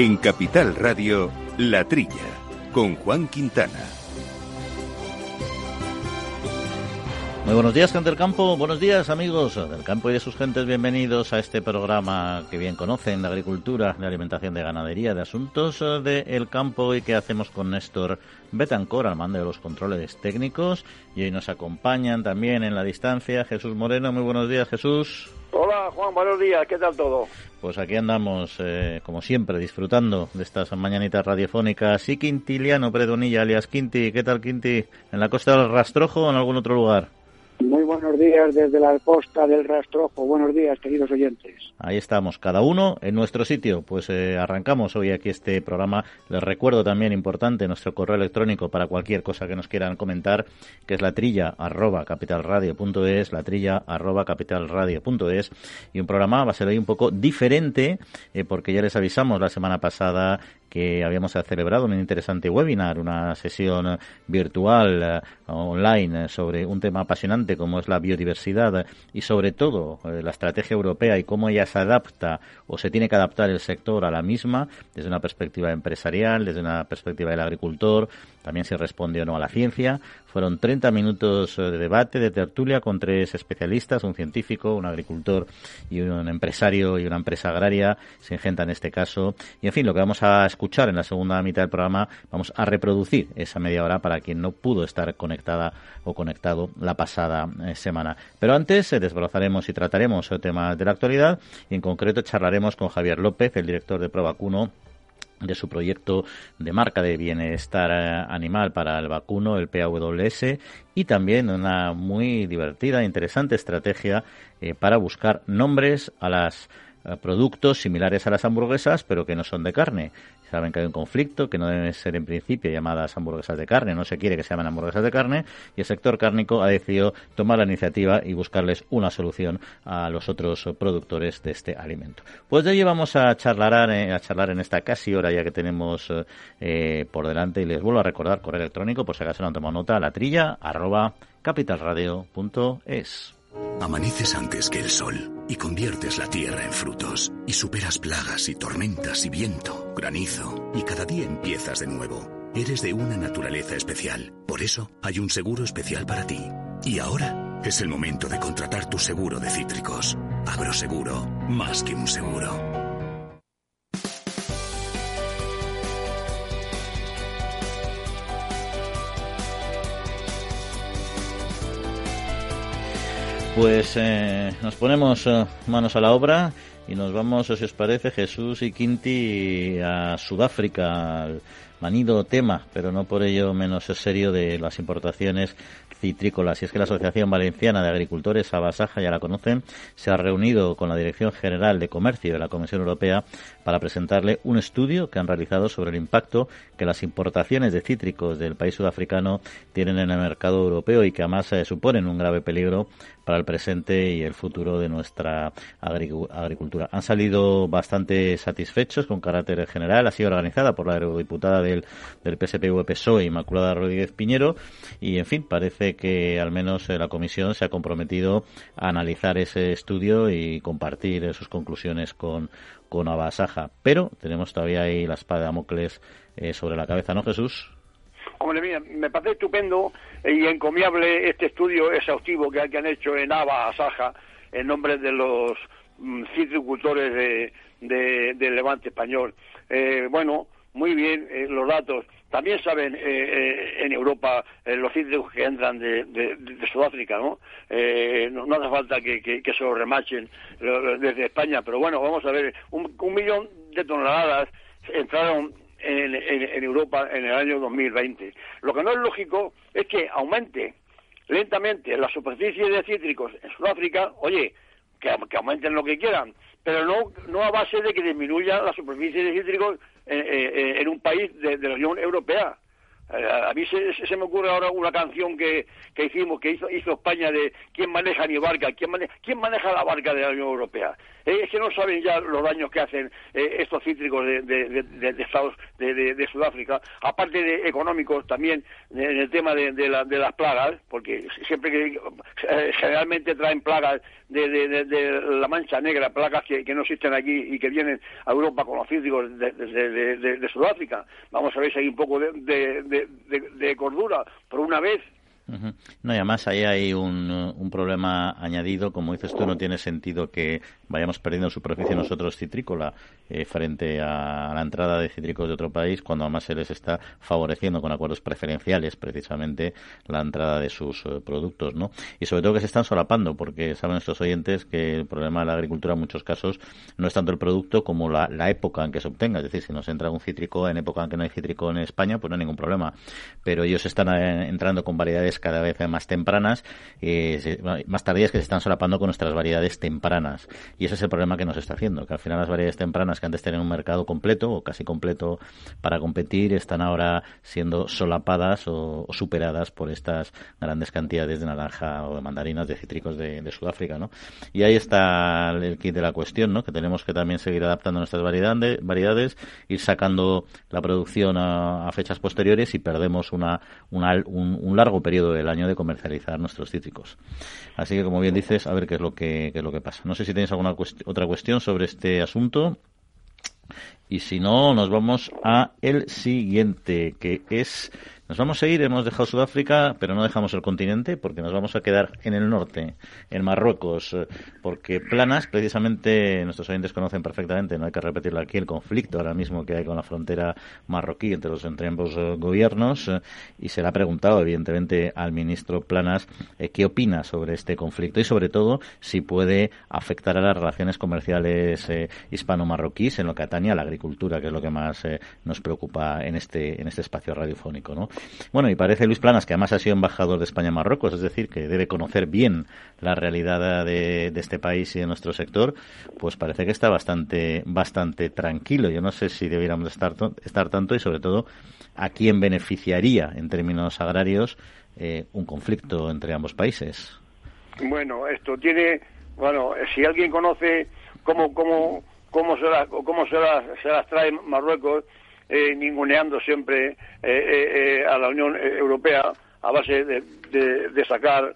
En Capital Radio, La Trilla, con Juan Quintana. Muy buenos días, gente del campo. Buenos días, amigos del campo y de sus gentes. Bienvenidos a este programa que bien conocen de agricultura, de alimentación, de ganadería, de asuntos del campo y que hacemos con Néstor Betancor al mando de los controles técnicos. Y hoy nos acompañan también en la distancia Jesús Moreno. Muy buenos días, Jesús. Hola, Juan. Buenos días. ¿Qué tal todo? Pues aquí andamos, eh, como siempre, disfrutando de estas mañanitas radiofónicas. Y Quintiliano Predonilla, alias Quinti. ¿Qué tal, Quinti? ¿En la costa del Rastrojo o en algún otro lugar? Muy buenos días desde la costa del Rastrojo. Buenos días, queridos oyentes. Ahí estamos, cada uno en nuestro sitio. Pues eh, arrancamos hoy aquí este programa. Les recuerdo también importante nuestro correo electrónico para cualquier cosa que nos quieran comentar, que es la trilla arroba capitalradio.es, la trilla arroba capitalradio.es. Y un programa va a ser hoy un poco diferente, eh, porque ya les avisamos la semana pasada que habíamos celebrado un interesante webinar, una sesión virtual eh, online sobre un tema apasionante como es la biodiversidad y sobre todo eh, la estrategia europea y cómo ella se adapta o se tiene que adaptar el sector a la misma desde una perspectiva empresarial, desde una perspectiva del agricultor, también se responde o no a la ciencia. Fueron 30 minutos de debate, de tertulia con tres especialistas, un científico, un agricultor y un empresario y una empresa agraria, Singenta en este caso. Y en fin, lo que vamos a escuchar en la segunda mitad del programa, vamos a reproducir esa media hora para quien no pudo estar conectada o conectado la pasada eh, semana. Pero antes eh, desbrozaremos y trataremos el tema de la actualidad y en concreto charlaremos con Javier López, el director de Provacuno de su proyecto de marca de bienestar eh, animal para el vacuno, el PAWS, y también una muy divertida e interesante estrategia para buscar nombres a las productos similares a las hamburguesas, pero que no son de carne. Saben que hay un conflicto, que no deben ser en principio llamadas hamburguesas de carne, no se quiere que se llamen hamburguesas de carne, y el sector cárnico ha decidido tomar la iniciativa y buscarles una solución a los otros productores de este alimento. Pues de ello vamos a charlar, eh, a charlar en esta casi hora ya que tenemos eh, por delante, y les vuelvo a recordar correo electrónico, por si acaso no han tomado nota, la trilla arroba capitalradio.es. Amaneces antes que el sol y conviertes la tierra en frutos y superas plagas y tormentas y viento, granizo y cada día empiezas de nuevo. Eres de una naturaleza especial, por eso hay un seguro especial para ti. Y ahora es el momento de contratar tu seguro de cítricos. Agroseguro, más que un seguro. Pues eh, nos ponemos eh, manos a la obra y nos vamos, si os parece, Jesús y Quinti a Sudáfrica, al manido tema, pero no por ello menos serio de las importaciones citrícolas. Y es que la Asociación Valenciana de Agricultores, Abasaja, ya la conocen, se ha reunido con la Dirección General de Comercio de la Comisión Europea para presentarle un estudio que han realizado sobre el impacto que las importaciones de cítricos del país sudafricano tienen en el mercado europeo y que además eh, suponen un grave peligro para el presente y el futuro de nuestra agricultura. Han salido bastante satisfechos con carácter general. Ha sido organizada por la eurodiputada del, del PSPV-PSOE, Inmaculada Rodríguez Piñero, y en fin, parece que al menos eh, la Comisión se ha comprometido a analizar ese estudio y compartir sus conclusiones con, con Abasaja. Pero tenemos todavía ahí la espada de Damocles eh, sobre la cabeza, ¿no, Jesús? Me parece estupendo y encomiable este estudio exhaustivo que, han hecho en Aba, Asaja, en nombre de los mm, citricultores de, del Levante español. Eh, bueno, muy bien eh, los datos. También saben eh, en Europa los cítricos que entran de, Sudáfrica, ¿no? ¿no? hace falta que, se lo remachen desde España, pero bueno, vamos a ver, un millón de toneladas entraron en, Europa en el año 2020. Lo que no es lógico es que aumente lentamente la superficie de cítricos en Sudáfrica, oye, que, aumenten lo que quieran, pero no, no a base de que disminuya la superficie de cítricos en, un país de la Unión Europea. Eh, a mí se, me ocurre ahora una canción que, que hicimos, que hizo, hizo España de quién maneja mi barca, quién, quién maneja la barca de la Unión Europea. Eh, es que no saben ya los daños que hacen eh, estos cítricos de, Estados de, Sudáfrica, aparte de económicos también en el tema de, las plagas, porque siempre que generalmente traen plagas de, la mancha negra, placas que, no existen aquí y que vienen a Europa con los cítricos de, Sudáfrica. Vamos a ver si hay un poco de, cordura por una vez no, y además ahí hay un, un, problema añadido. Como dices tú, no tiene sentido que vayamos perdiendo superficie nosotros citrícola eh, frente a la entrada de cítricos de otro país, cuando además se les está favoreciendo con acuerdos preferenciales precisamente la entrada de sus eh, productos, ¿no? Y sobre todo que se están solapando, porque saben nuestros oyentes que el problema de la agricultura en muchos casos no es tanto el producto como la, la época en que se obtenga. Es decir, si nos entra un cítrico en época en que no hay cítrico en España, pues no hay ningún problema. Pero ellos están eh, entrando con variedades cada vez más tempranas, eh, más tardías que se están solapando con nuestras variedades tempranas. Y ese es el problema que nos está haciendo, que al final las variedades tempranas que antes tenían un mercado completo o casi completo para competir están ahora siendo solapadas o, superadas por estas grandes cantidades de naranja o de mandarinas, de cítricos de, Sudáfrica, ¿no? Y ahí está el kit de la cuestión, ¿no? Que tenemos que también seguir adaptando nuestras variedades, variedades ir sacando la producción a, fechas posteriores y perdemos una, un largo periodo del año de comercializar nuestros cítricos. Así que, como bien dices, a ver qué es lo que, es lo que pasa. No sé si tenéis alguna otra cuestión sobre este asunto. Y si no, nos vamos a el siguiente, que es nos vamos a ir, hemos dejado Sudáfrica, pero no dejamos el continente porque nos vamos a quedar en el norte, en Marruecos, eh, porque Planas, precisamente, nuestros oyentes conocen perfectamente, no hay que repetirlo aquí, el conflicto ahora mismo que hay con la frontera marroquí entre los entre ambos eh, gobiernos, eh, y se le ha preguntado, evidentemente, al ministro Planas qué opina sobre este conflicto y, sobre todo, si puede afectar a las relaciones comerciales hispano-marroquíes en lo que atañe a la agricultura, que es lo que más nos preocupa en este, en este espacio radiofónico, ¿no? Bueno, y parece Luis Planas, que además ha sido embajador de España en Marruecos, es decir, que debe conocer bien la realidad de, este país y de nuestro sector, pues parece que está bastante, bastante tranquilo. Yo no sé si debiéramos estar, estar tanto y sobre todo a quién beneficiaría en términos agrarios eh, un conflicto entre ambos países. Bueno, esto tiene, bueno, si alguien conoce cómo, cómo, cómo se, cómo se, se las trae Marruecos, eh, ninguneando siempre eh, eh, a la Unión Europea a base de, sacar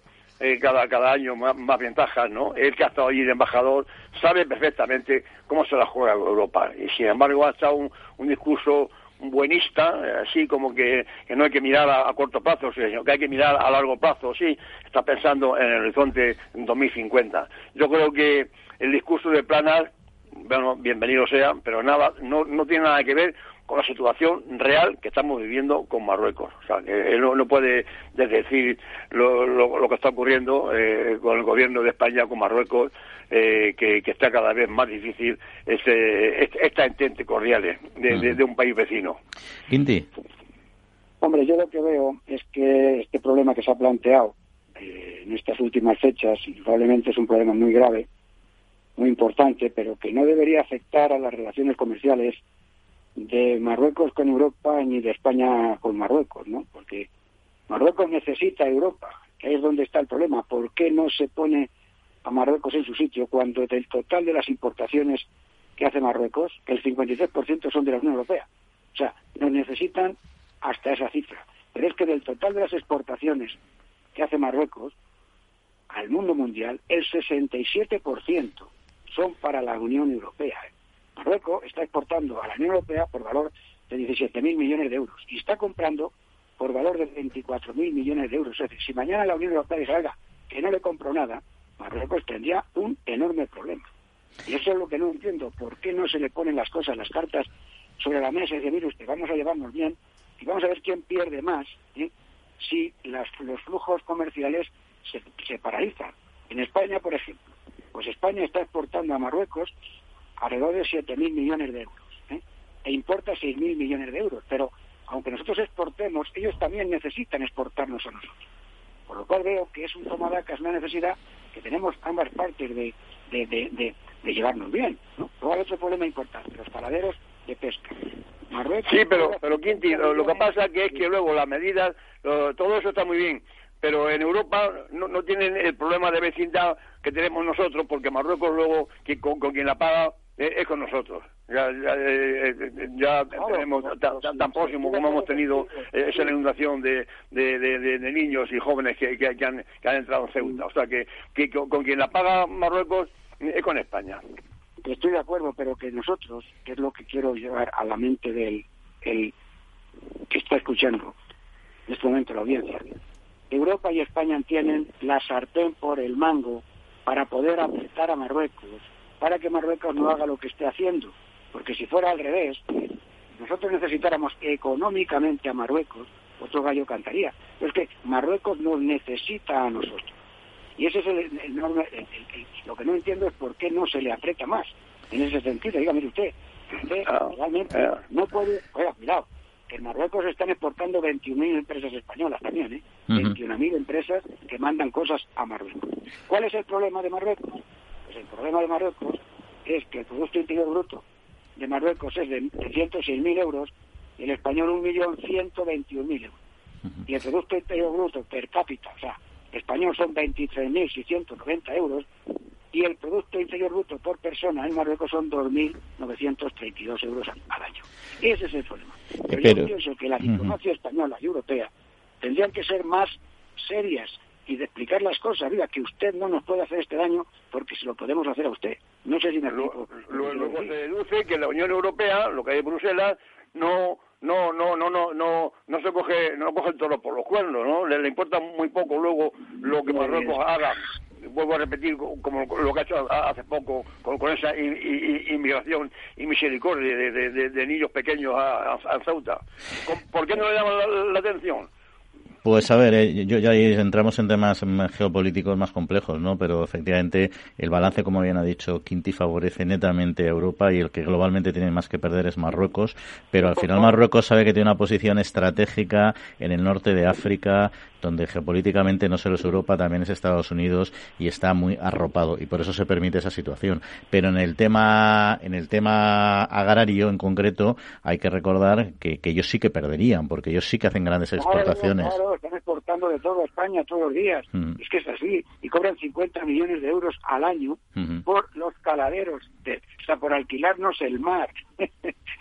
cada, cada año más, ventajas, ¿no? Él que ha estado allí de embajador sabe perfectamente cómo se la juega Europa y sin embargo ha estado un, discurso buenista, así como que, no hay que mirar a, corto plazo, sino que hay que mirar a largo plazo, sí, está pensando en el horizonte 2050. Yo creo que el discurso de Planas, bueno, bienvenido sea, pero nada, no, no tiene nada que ver con la situación real que estamos viviendo con Marruecos. O sea, que él no, puede decir lo, lo, que está ocurriendo eh, con el gobierno de España, con Marruecos, eh, que, está cada vez más difícil ese, esta entente cordiales de, un país vecino. Quinti. Hombre, yo lo que veo es que este problema que se ha planteado eh, en estas últimas fechas, y probablemente es un problema muy grave, muy importante, pero que no debería afectar a las relaciones comerciales de Marruecos con Europa ni de España con Marruecos, ¿no? Porque Marruecos necesita Europa, que es donde está el problema. ¿Por qué no se pone a Marruecos en su sitio cuando del total de las importaciones que hace Marruecos, el 53% son de la Unión Europea? O sea, nos necesitan hasta esa cifra. Pero es que del total de las exportaciones que hace Marruecos al mundo mundial, el 67% son para la Unión Europea. Marruecos está exportando a la Unión Europea por valor de 17.000 millones de euros y está comprando por valor de 24.000 millones de euros. Es decir, si mañana la Unión Europea dice, que no le compro nada, Marruecos tendría un enorme problema. Y eso es lo que no entiendo. ¿Por qué no se le ponen las cosas, las cartas sobre la mesa y dice, mire usted, vamos a llevarnos bien y vamos a ver quién pierde más ¿eh? si los flujos comerciales se paralizan? En España, por ejemplo, pues España está exportando a Marruecos alrededor de 7.000 millones de euros ¿eh? e importa 6.000 millones de euros. Pero aunque nosotros exportemos, ellos también necesitan exportarnos a nosotros. Por lo cual veo que es un tomada, que es una necesidad que tenemos ambas partes de, de, llevarnos bien. ¿no? Luego hay otro problema importante, los paraderos de pesca. Marruecos, sí, pero, pero Quinti, lo, que pasa que es que luego las medidas, todo eso está muy bien, pero en Europa no, no, tienen el problema de vecindad que tenemos nosotros, porque Marruecos luego, con, quien la paga, es con nosotros. Ya, ya, ya tenemos tan, próximo como hemos tenido esa inundación de, de, de, niños y jóvenes que, que, han, que han entrado en Ceuta. O sea, que, que con quien la paga Marruecos es con España. Estoy de acuerdo, pero que nosotros, que es lo que quiero llevar a la mente del el que está escuchando en este momento la audiencia, Europa y España tienen la sartén por el mango para poder apretar a Marruecos, para que Marruecos no haga lo que esté haciendo. Porque si fuera al revés, nosotros necesitáramos económicamente a Marruecos, otro gallo cantaría. Pero es que Marruecos nos necesita a nosotros. Y ese es el, enorme, lo que no entiendo es por qué no se le aprieta más en ese sentido. Dígame usted, usted ah, realmente ah. no puede, oiga, cuidado, que en Marruecos están exportando 21.000 empresas españolas también, ¿eh? 21.000 empresas que mandan cosas a Marruecos. ¿Cuál es el problema de Marruecos? Pues el problema de Marruecos es que el Producto Interior Bruto de Marruecos es de 106.000 euros y el español 1.121.000 euros. Y el Producto Interior Bruto per cápita, o sea, español son 23.690 euros y el Producto Interior Bruto por persona en Marruecos son 2.932 euros al año. Ese es el problema. Pero, yo pienso que la diplomacia española y europea tendrían que ser más serias y de explicar las cosas, mira, que usted no nos puede hacer este daño porque se lo podemos hacer a usted. No sé si me Luego, luego se deduce que la Unión Europea, lo que hay en Bruselas, no no no no no no no se coge no coge el toro por los cuernos no le, importa muy poco luego lo que Marruecos haga. Vuelvo a repetir como lo que ha hecho hace poco con, esa inmigración y misericordia de, niños pequeños a, Ceuta. ¿por qué no le llaman la atención? Pues a ver, eh, yo ya entramos en temas geopolíticos más complejos, ¿no? Pero efectivamente el balance, como bien ha dicho Quinti, favorece netamente a Europa y el que globalmente tiene más que perder es Marruecos. Pero al final Marruecos sabe que tiene una posición estratégica en el norte de África, donde geopolíticamente no solo es Europa, también es Estados Unidos y está muy arropado y por eso se permite esa situación. Pero en el tema, en el tema agrario en concreto, hay que recordar que, ellos sí que perderían, porque ellos sí que hacen grandes exportaciones. Claro, de todo España todos los días. Es que es así. Y cobran 50 millones de euros al año por los caladeros, de, o sea, por alquilarnos el mar.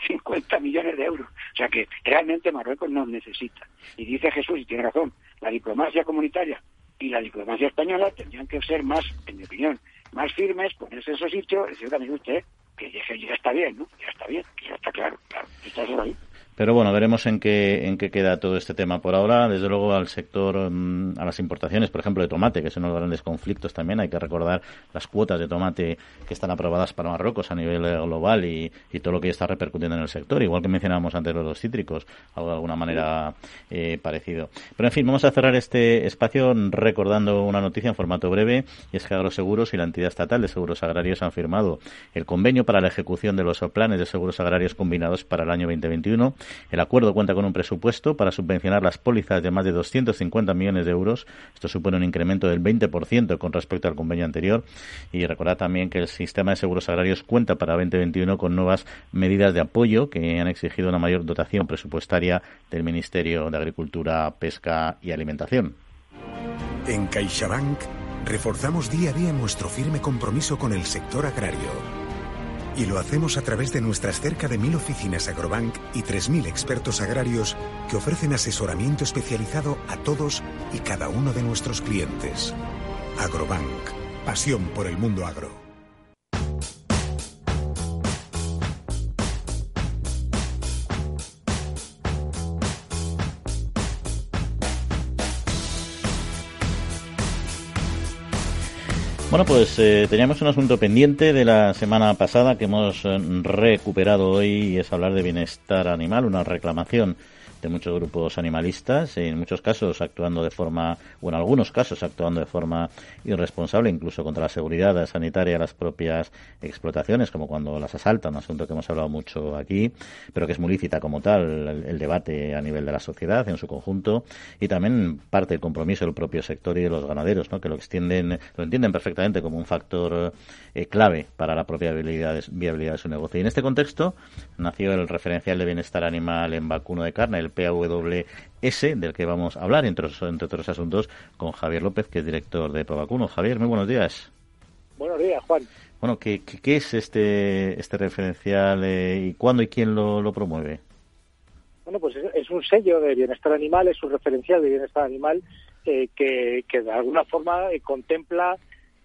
50 millones de euros. O sea que realmente Marruecos nos necesita. Y dice Jesús, y tiene razón, la diplomacia comunitaria y la diplomacia española tendrían que ser más, en mi opinión, más firmes, ponerse en su sitio, decir también usted que ya, está bien, ¿no? Ya está bien, ya está claro, claro, está ahí. Pero bueno, veremos en qué, en qué queda todo este tema por ahora. Desde luego al sector, mm, a las importaciones, por ejemplo, de tomate, que es uno de los grandes conflictos también. Hay que recordar las cuotas de tomate que están aprobadas para Marruecos a nivel eh, global y, todo lo que ya está repercutiendo en el sector. Igual que mencionábamos antes los cítricos, algo de alguna manera eh, parecido. Pero en fin, vamos a cerrar este espacio recordando una noticia en formato breve. Y es que Agroseguros y la entidad estatal de seguros agrarios han firmado el convenio para la ejecución de los planes de seguros agrarios combinados para el año 2021 el acuerdo cuenta con un presupuesto para subvencionar las pólizas de más de 250 millones de euros. Esto supone un incremento del 20% con respecto al convenio anterior. Y recordad también que el sistema de seguros agrarios cuenta para 2021 con nuevas medidas de apoyo que han exigido una mayor dotación presupuestaria del Ministerio de Agricultura, Pesca y Alimentación. En CaixaBank reforzamos día a día nuestro firme compromiso con el sector agrario y lo hacemos a través de nuestras cerca de mil oficinas Agrobank y 3.000 expertos agrarios que ofrecen asesoramiento especializado a todos y cada uno de nuestros clientes. Agrobank, pasión por el mundo agro. Bueno, pues eh, teníamos un asunto pendiente de la semana pasada que hemos eh, recuperado hoy y es hablar de bienestar animal, una reclamación de muchos grupos animalistas, en muchos casos actuando de forma, o en algunos casos actuando de forma irresponsable, incluso contra la seguridad sanitaria de las propias explotaciones, como cuando las asaltan, un asunto que hemos hablado mucho aquí, pero que es muy lícita como tal, el, debate a nivel de la sociedad en su conjunto, y también parte del compromiso del propio sector y de los ganaderos, ¿no? que lo extienden, lo entienden perfectamente como un factor eh, clave para la propia viabilidad de, viabilidad de su negocio. Y en este contexto nació el referencial de bienestar animal en vacuno de carne, el PAWS, del que vamos a hablar, entre, entre otros asuntos, con Javier López, que es director de Provacuno. Javier, muy buenos días. Buenos días, Juan. Bueno, ¿qué, qué, es este, este referencial eh, y cuándo y quién lo, lo promueve? Bueno, pues es, un sello de bienestar animal, es un referencial de bienestar animal eh, que, que, de alguna forma eh, contempla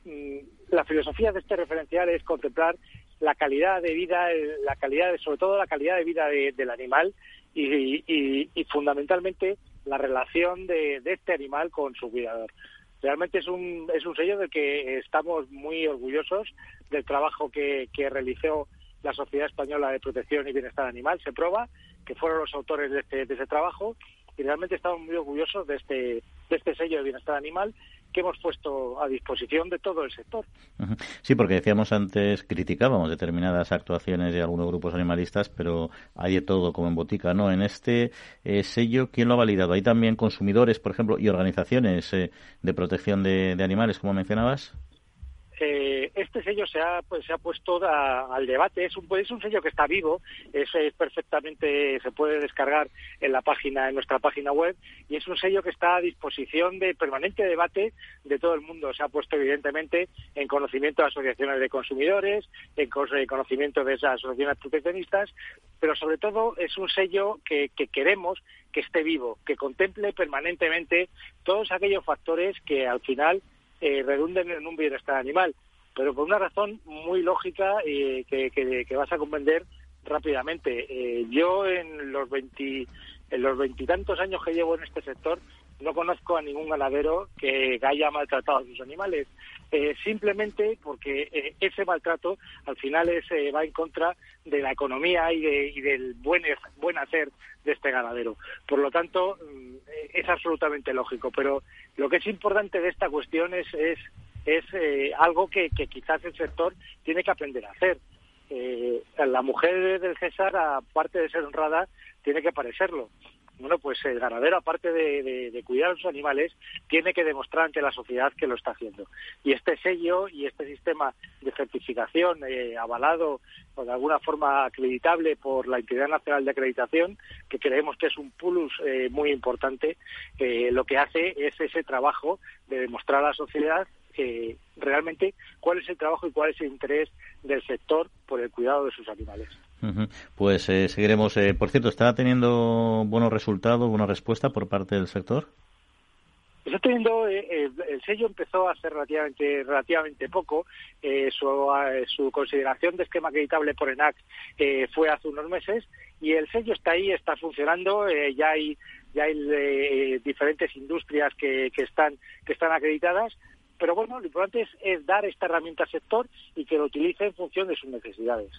mm, la filosofía de este referencial es contemplar la calidad de vida, la calidad, de, sobre todo la calidad de vida del animal y, y, fundamentalmente la relación de, de, este animal con su cuidador. Realmente es un, es un sello del que estamos muy orgullosos del trabajo que, realizó la Sociedad Española de Protección y Bienestar Animal, se prueba, que fueron los autores de, este, de ese trabajo y realmente estamos muy orgullosos de este, de este sello de bienestar animal que hemos puesto a disposición de todo el sector. Sí, porque decíamos antes, criticábamos determinadas actuaciones de algunos grupos animalistas, pero hay de todo como en botica, ¿no? En este eh, sello, ¿quién lo ha validado? ¿Hay también consumidores, por ejemplo, y organizaciones eh, de protección de, de animales, como mencionabas? Eh, este sello se ha, pues, se ha puesto al debate. Es un, es un sello que está vivo, es, es, perfectamente, se puede descargar en la página, en nuestra página web, y es un sello que está a disposición de permanente debate de todo el mundo. Se ha puesto evidentemente en conocimiento de asociaciones de consumidores, en conocimiento de esas asociaciones proteccionistas, pero sobre todo es un sello que, que queremos que esté vivo, que contemple permanentemente todos aquellos factores que al final eh, redunden en un bienestar animal, pero por una razón muy lógica y que, que, vas a comprender rápidamente. Eh, yo en los veinti, en los veintitantos años que llevo en este sector no conozco a ningún ganadero que haya maltratado a sus animales, eh, simplemente porque eh, ese maltrato al final es, eh, va en contra de la economía y, de, y del buen, buen hacer de este ganadero. Por lo tanto, mm, es absolutamente lógico. Pero lo que es importante de esta cuestión es, es, algo que quizás el sector tiene que aprender a hacer. La mujer del César, aparte de ser honrada, tiene que parecerlo bueno, pues el ganadero, aparte de, cuidar a sus animales, tiene que demostrar ante la sociedad que lo está haciendo. Y este sello y este sistema de certificación eh, avalado o de alguna forma acreditable por la Entidad Nacional de Acreditación, que creemos que es un plus eh, muy importante, eh, lo que hace es ese trabajo de demostrar a la sociedad realmente cuál es el trabajo y cuál es el interés del sector por el cuidado de sus animales. Pues eh, seguiremos. Eh, por cierto, ¿está teniendo buenos resultados, buena respuesta por parte del sector? Está teniendo, eh, el sello empezó hace relativamente, relativamente poco. Su, su, consideración de esquema acreditable por ENAC fue hace unos meses y el sello está ahí, está funcionando. ya hay, ya hay diferentes industrias que, que, están, que están acreditadas pero bueno, lo importante es, dar esta herramienta al sector y que lo utilice en función de sus necesidades.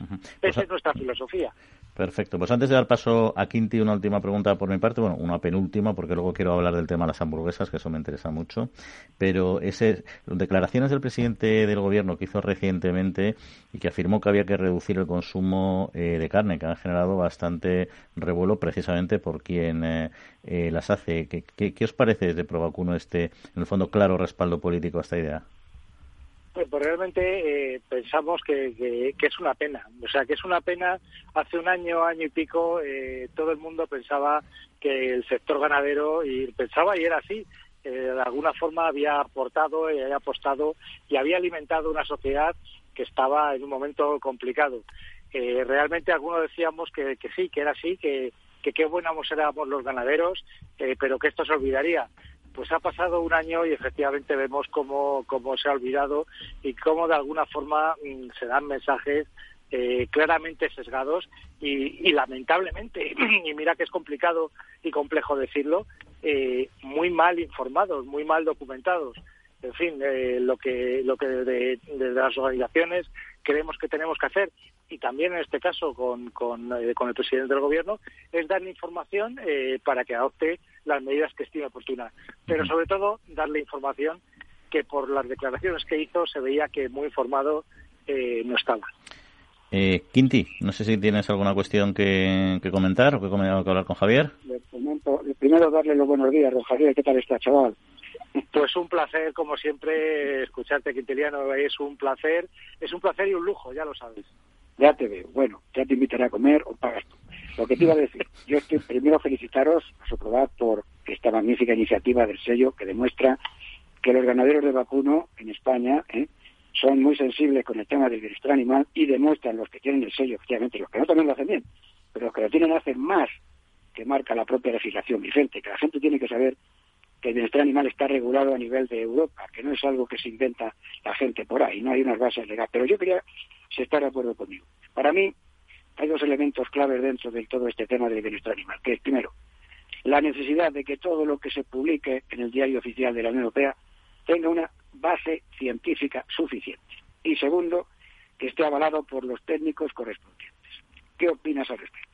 Esa es nuestra filosofía. Perfecto. Pues antes de dar paso a Quinti, una última pregunta por mi parte, bueno, una penúltima, porque luego quiero hablar del tema de las hamburguesas, que eso me interesa mucho. Pero ese, declaraciones del presidente del gobierno que hizo recientemente y que afirmó que había que reducir el consumo eh, de carne, que han generado bastante revuelo precisamente por quien eh, eh, las hace. ¿Qué, ¿Qué, os parece de Provacuno este, en el fondo, claro respaldo político a esta idea? Pues, realmente eh, pensamos que, es una pena. O sea, que es una pena. Hace un año, año y pico, eh, todo el mundo pensaba que el sector ganadero, y pensaba y era así, eh, de alguna forma había aportado y había apostado y había alimentado una sociedad que estaba en un momento complicado. realmente algunos decíamos que, sí, que era así, que, que qué buenos éramos los ganaderos, pero que esto se olvidaría pues ha pasado un año y efectivamente vemos cómo, cómo se ha olvidado y cómo de alguna forma mm, se dan mensajes eh, claramente sesgados y, lamentablemente, y mira que es complicado y complejo decirlo, eh, muy mal informados, muy mal documentados. En fin, eh, lo que lo que desde de las organizaciones creemos que tenemos que hacer y también en este caso con, con, eh, con el presidente del gobierno es darle información eh, para que adopte las medidas que estime oportunas. Pero sobre todo darle información que por las declaraciones que hizo se veía que muy informado eh, no estaba. Eh, Quinti, no sé si tienes alguna cuestión que, comentar o que, que hablar con Javier. primero darle los buenos días, don Javier. ¿Qué tal está, chaval? Pues un placer, como siempre, escucharte, Quintiliano. Es un placer, es un placer y un lujo, ya lo sabes. Ya te veo. Bueno, ya te invitaré a comer o pagas tú. Lo que te iba a decir, yo estoy primero felicitaros, a por esta magnífica iniciativa del sello que demuestra que los ganaderos de vacuno en España ¿eh? son muy sensibles con el tema del bienestar animal y demuestran los que tienen el sello, efectivamente, los que no también lo hacen bien, pero los que lo tienen hacen más que marca la propia legislación vigente, que la gente tiene que saber que el bienestar animal está regulado a nivel de Europa, que no es algo que se inventa la gente por ahí, no hay unas bases legales. Pero yo quería si está de acuerdo conmigo. Para mí hay dos elementos claves dentro de todo este tema del bienestar animal, que es primero, la necesidad de que todo lo que se publique en el diario oficial de la Unión Europea tenga una base científica suficiente. Y segundo, que esté avalado por los técnicos correspondientes. ¿Qué opinas al respecto?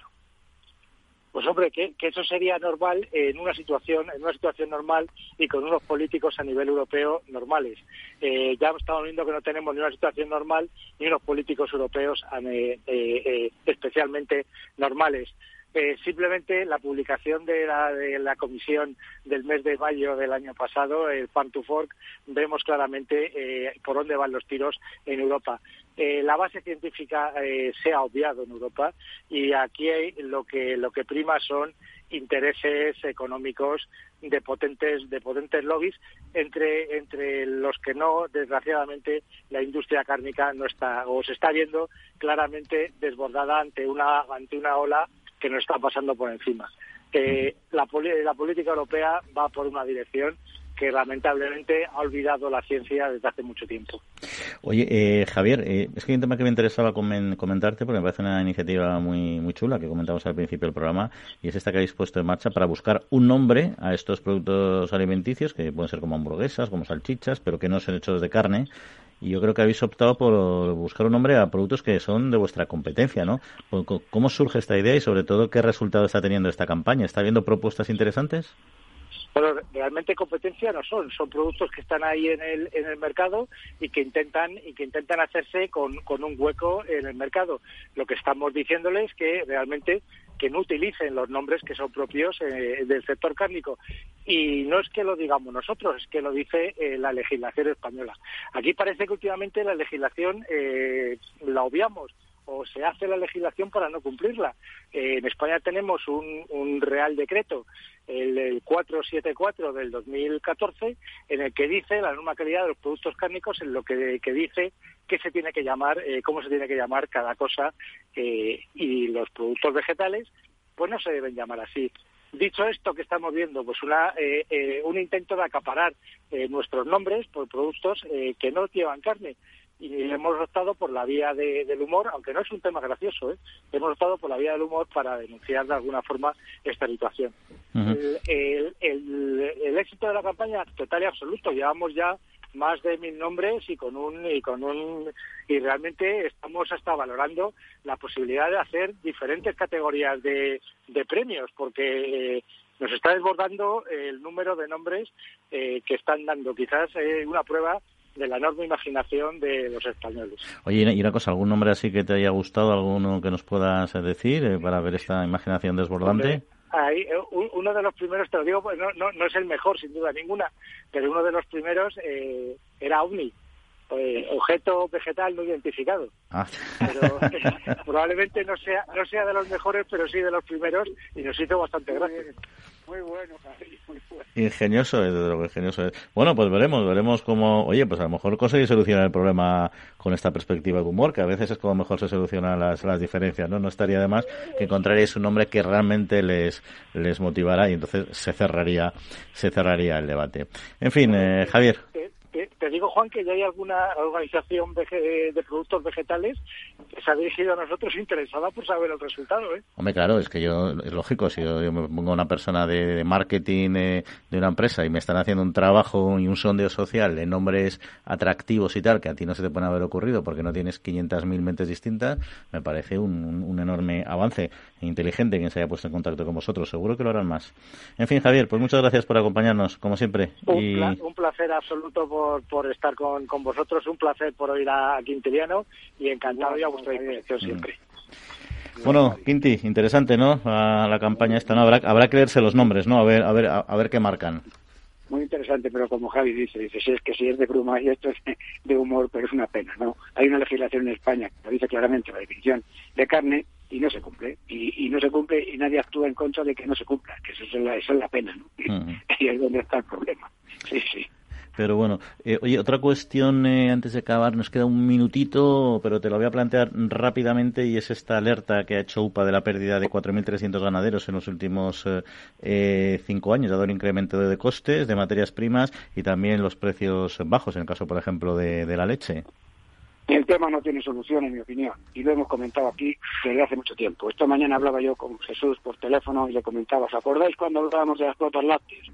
Pues hombre, que, eso sería normal en una situación, en una situación normal y con unos políticos a nivel europeo normales. Eh, ya estamos viendo que no tenemos ni una situación normal ni unos políticos europeos eh, eh, especialmente normales. Eh, simplemente la publicación de la, de la, comisión del mes de mayo del año pasado, el Farm to Fork, vemos claramente eh, por dónde van los tiros en Europa. Eh, la base científica se ha obviado en Europa y aquí lo que lo que prima son intereses económicos de potentes de potentes lobbies entre entre los que no desgraciadamente la industria cárnica no está o se está viendo claramente desbordada ante una ante una ola que nos está pasando por encima. Eh, la, la política europea va por una dirección que lamentablemente ha olvidado la ciencia desde hace mucho tiempo. Oye, eh, Javier, eh, es que hay un tema que me interesaba comentarte porque me parece una iniciativa muy, muy chula que comentamos al principio del programa y es esta que habéis puesto en marcha para buscar un nombre a estos productos alimenticios que pueden ser como hamburguesas, como salchichas, pero que no son hechos de carne y yo creo que habéis optado por buscar un nombre a productos que son de vuestra competencia, ¿no? ¿Cómo surge esta idea y sobre todo qué resultado está teniendo esta campaña? ¿Está habiendo propuestas interesantes? Bueno, realmente competencia no son, son productos que están ahí en el, en el mercado y que intentan y que intentan hacerse con, con un hueco en el mercado. Lo que estamos diciéndoles es que realmente que no utilicen los nombres que son propios eh, del sector cárnico. Y no es que lo digamos nosotros, es que lo dice eh, la legislación española. Aquí parece que últimamente la legislación eh, la obviamos o se hace la legislación para no cumplirla. en España tenemos un, un Real Decreto, el, 474 del 2014, en el que dice la norma calidad de los productos cárnicos, en lo que, dice qué se tiene que llamar, eh, cómo se tiene que llamar cada cosa eh, y los productos vegetales, pues no se deben llamar así. Dicho esto que estamos viendo, pues una, eh, un intento de acaparar nuestros nombres por productos que no llevan carne y hemos optado por la vía del humor, aunque no es un tema gracioso, ¿eh? hemos optado por la vía del humor para denunciar de alguna forma esta situación. el, el, éxito de la campaña total y absoluto, llevamos ya más de mil nombres y con un y con un y realmente estamos hasta valorando la posibilidad de hacer diferentes categorías de, de premios porque eh, nos está desbordando el número de nombres eh, que están dando quizás eh, una prueba de la enorme imaginación de los españoles. Oye, y una cosa, ¿algún nombre así que te haya gustado, alguno que nos puedas decir eh, para ver esta imaginación desbordante? ahí, eh, uno de los primeros, te lo digo, pues no, no, no, es el mejor, sin duda ninguna, pero uno de los primeros eh, era OVNI, objeto vegetal no identificado. Ah. Pero, probablemente no sea no sea de los mejores, pero sí de los primeros y nos hizo bastante gracia. Muy bueno, muy bueno. Ingenioso, desde lo ingenioso es. Bueno, pues veremos, veremos cómo, oye, pues a lo mejor conseguir solucionar el problema con esta perspectiva de humor, que a veces es como mejor se solucionan las, las diferencias, ¿no? No estaría de más que encontraréis un nombre que realmente les, les motivara y entonces se cerraría, se cerraría el debate. En fin, eh, Javier te, digo, Juan, que ya hay alguna organización de productos vegetales que se ha dirigido a nosotros interesada por saber el resultado. ¿eh? Hombre, claro, es que yo, es lógico, si yo, me pongo una persona de, marketing eh, de una empresa y me están haciendo un trabajo y un sondeo social de nombres atractivos y tal, que a ti no se te puede haber ocurrido porque no tienes 500.000 mentes distintas, me parece un, un enorme avance inteligente quien se haya puesto en contacto con vosotros. Seguro que lo harán más. En fin, Javier, pues muchas gracias por acompañarnos, como siempre. Un, placer absoluto por, por estar con, con, vosotros, un placer por oír a Quintiliano y encantado y a vuestra disposición siempre. Bueno, Quinti, interesante, ¿no? La, campaña esta, ¿no? Habrá, habrá que leerse los nombres, ¿no? A ver, a ver, a, ver qué marcan muy interesante, pero como Javi dice, dice, si es que si es de bruma y esto es de humor, pero es una pena, ¿no? Hay una legislación en España que dice claramente, la definición de carne, y no se cumple. Y, no se cumple y nadie actúa en contra de que no se cumpla, que eso es la, es la pena, ¿no? Y ahí es donde está el problema. Sí, sí. Pero bueno, eh, oye, otra cuestión eh, antes de acabar, nos queda un minutito, pero te lo voy a plantear rápidamente y es esta alerta que ha hecho UPA de la pérdida de 4.300 ganaderos en los últimos eh, cinco años, dado el incremento de costes de materias primas y también los precios bajos, en el caso, por ejemplo, de, de la leche. El tema no tiene solución, en mi opinión, y lo hemos comentado aquí desde hace mucho tiempo. Esta mañana hablaba yo con Jesús por teléfono y le comentaba, ¿os acordáis cuando hablábamos de las cuotas lácteas?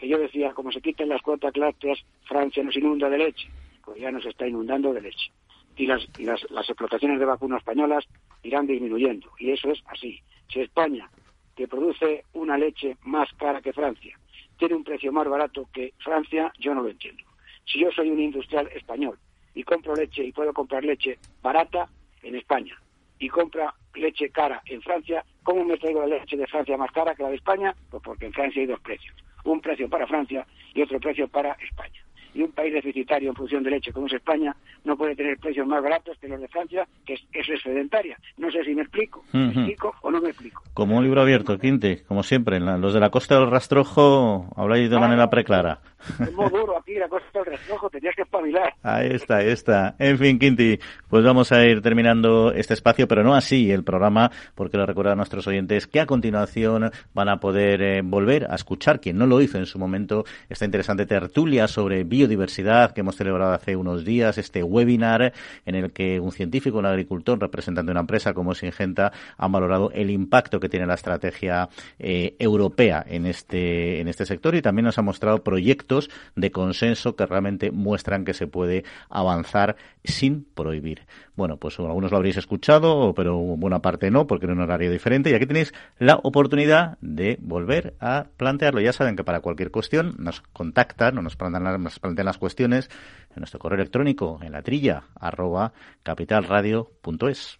Que yo decía, como se quiten las cuotas lácteas, Francia nos inunda de leche. Pues ya nos está inundando de leche. Y las, las, las explotaciones de vacuno españolas irán disminuyendo. Y eso es así. Si España, que produce una leche más cara que Francia, tiene un precio más barato que Francia, yo no lo entiendo. Si yo soy un industrial español y compro leche y puedo comprar leche barata en España y compra leche cara en Francia, ¿cómo me traigo la leche de Francia más cara que la de España? Pues porque en Francia hay dos precios, un precio para Francia y otro precio para España y un país deficitario en función de leche como es España no puede tener precios más baratos que los de Francia, que es, es sedentaria. No sé si me explico. ¿Me explico o no me explico? Como un libro abierto, Quinte, como siempre. los de la Costa del Rastrojo habláis de manera preclara. Es muy duro aquí, la Costa del Rastrojo, tenías que espabilar. Ahí está, ahí está. En fin, Quinti, pues vamos a ir terminando este espacio, pero no así el programa, porque lo recuerdo a nuestros oyentes que a continuación van a poder eh, volver a escuchar, quien no lo hizo en su momento, esta interesante tertulia sobre biodiversidad que hemos celebrado hace unos días, este webinar en el que un científico, un agricultor, representante de una empresa como Singenta, han valorado el impacto que tiene la estrategia eh, europea en este, en este sector y también nos ha mostrado proyectos de consenso que realmente muestran que se puede avanzar sin prohibir. Bueno, pues algunos lo habréis escuchado, pero buena parte no, porque en un horario diferente. Y aquí tenéis la oportunidad de volver a plantearlo. Ya saben que para cualquier cuestión nos contactan o nos plantean, nos plantean las cuestiones en nuestro correo electrónico en la trilla arroba capitalradio.es.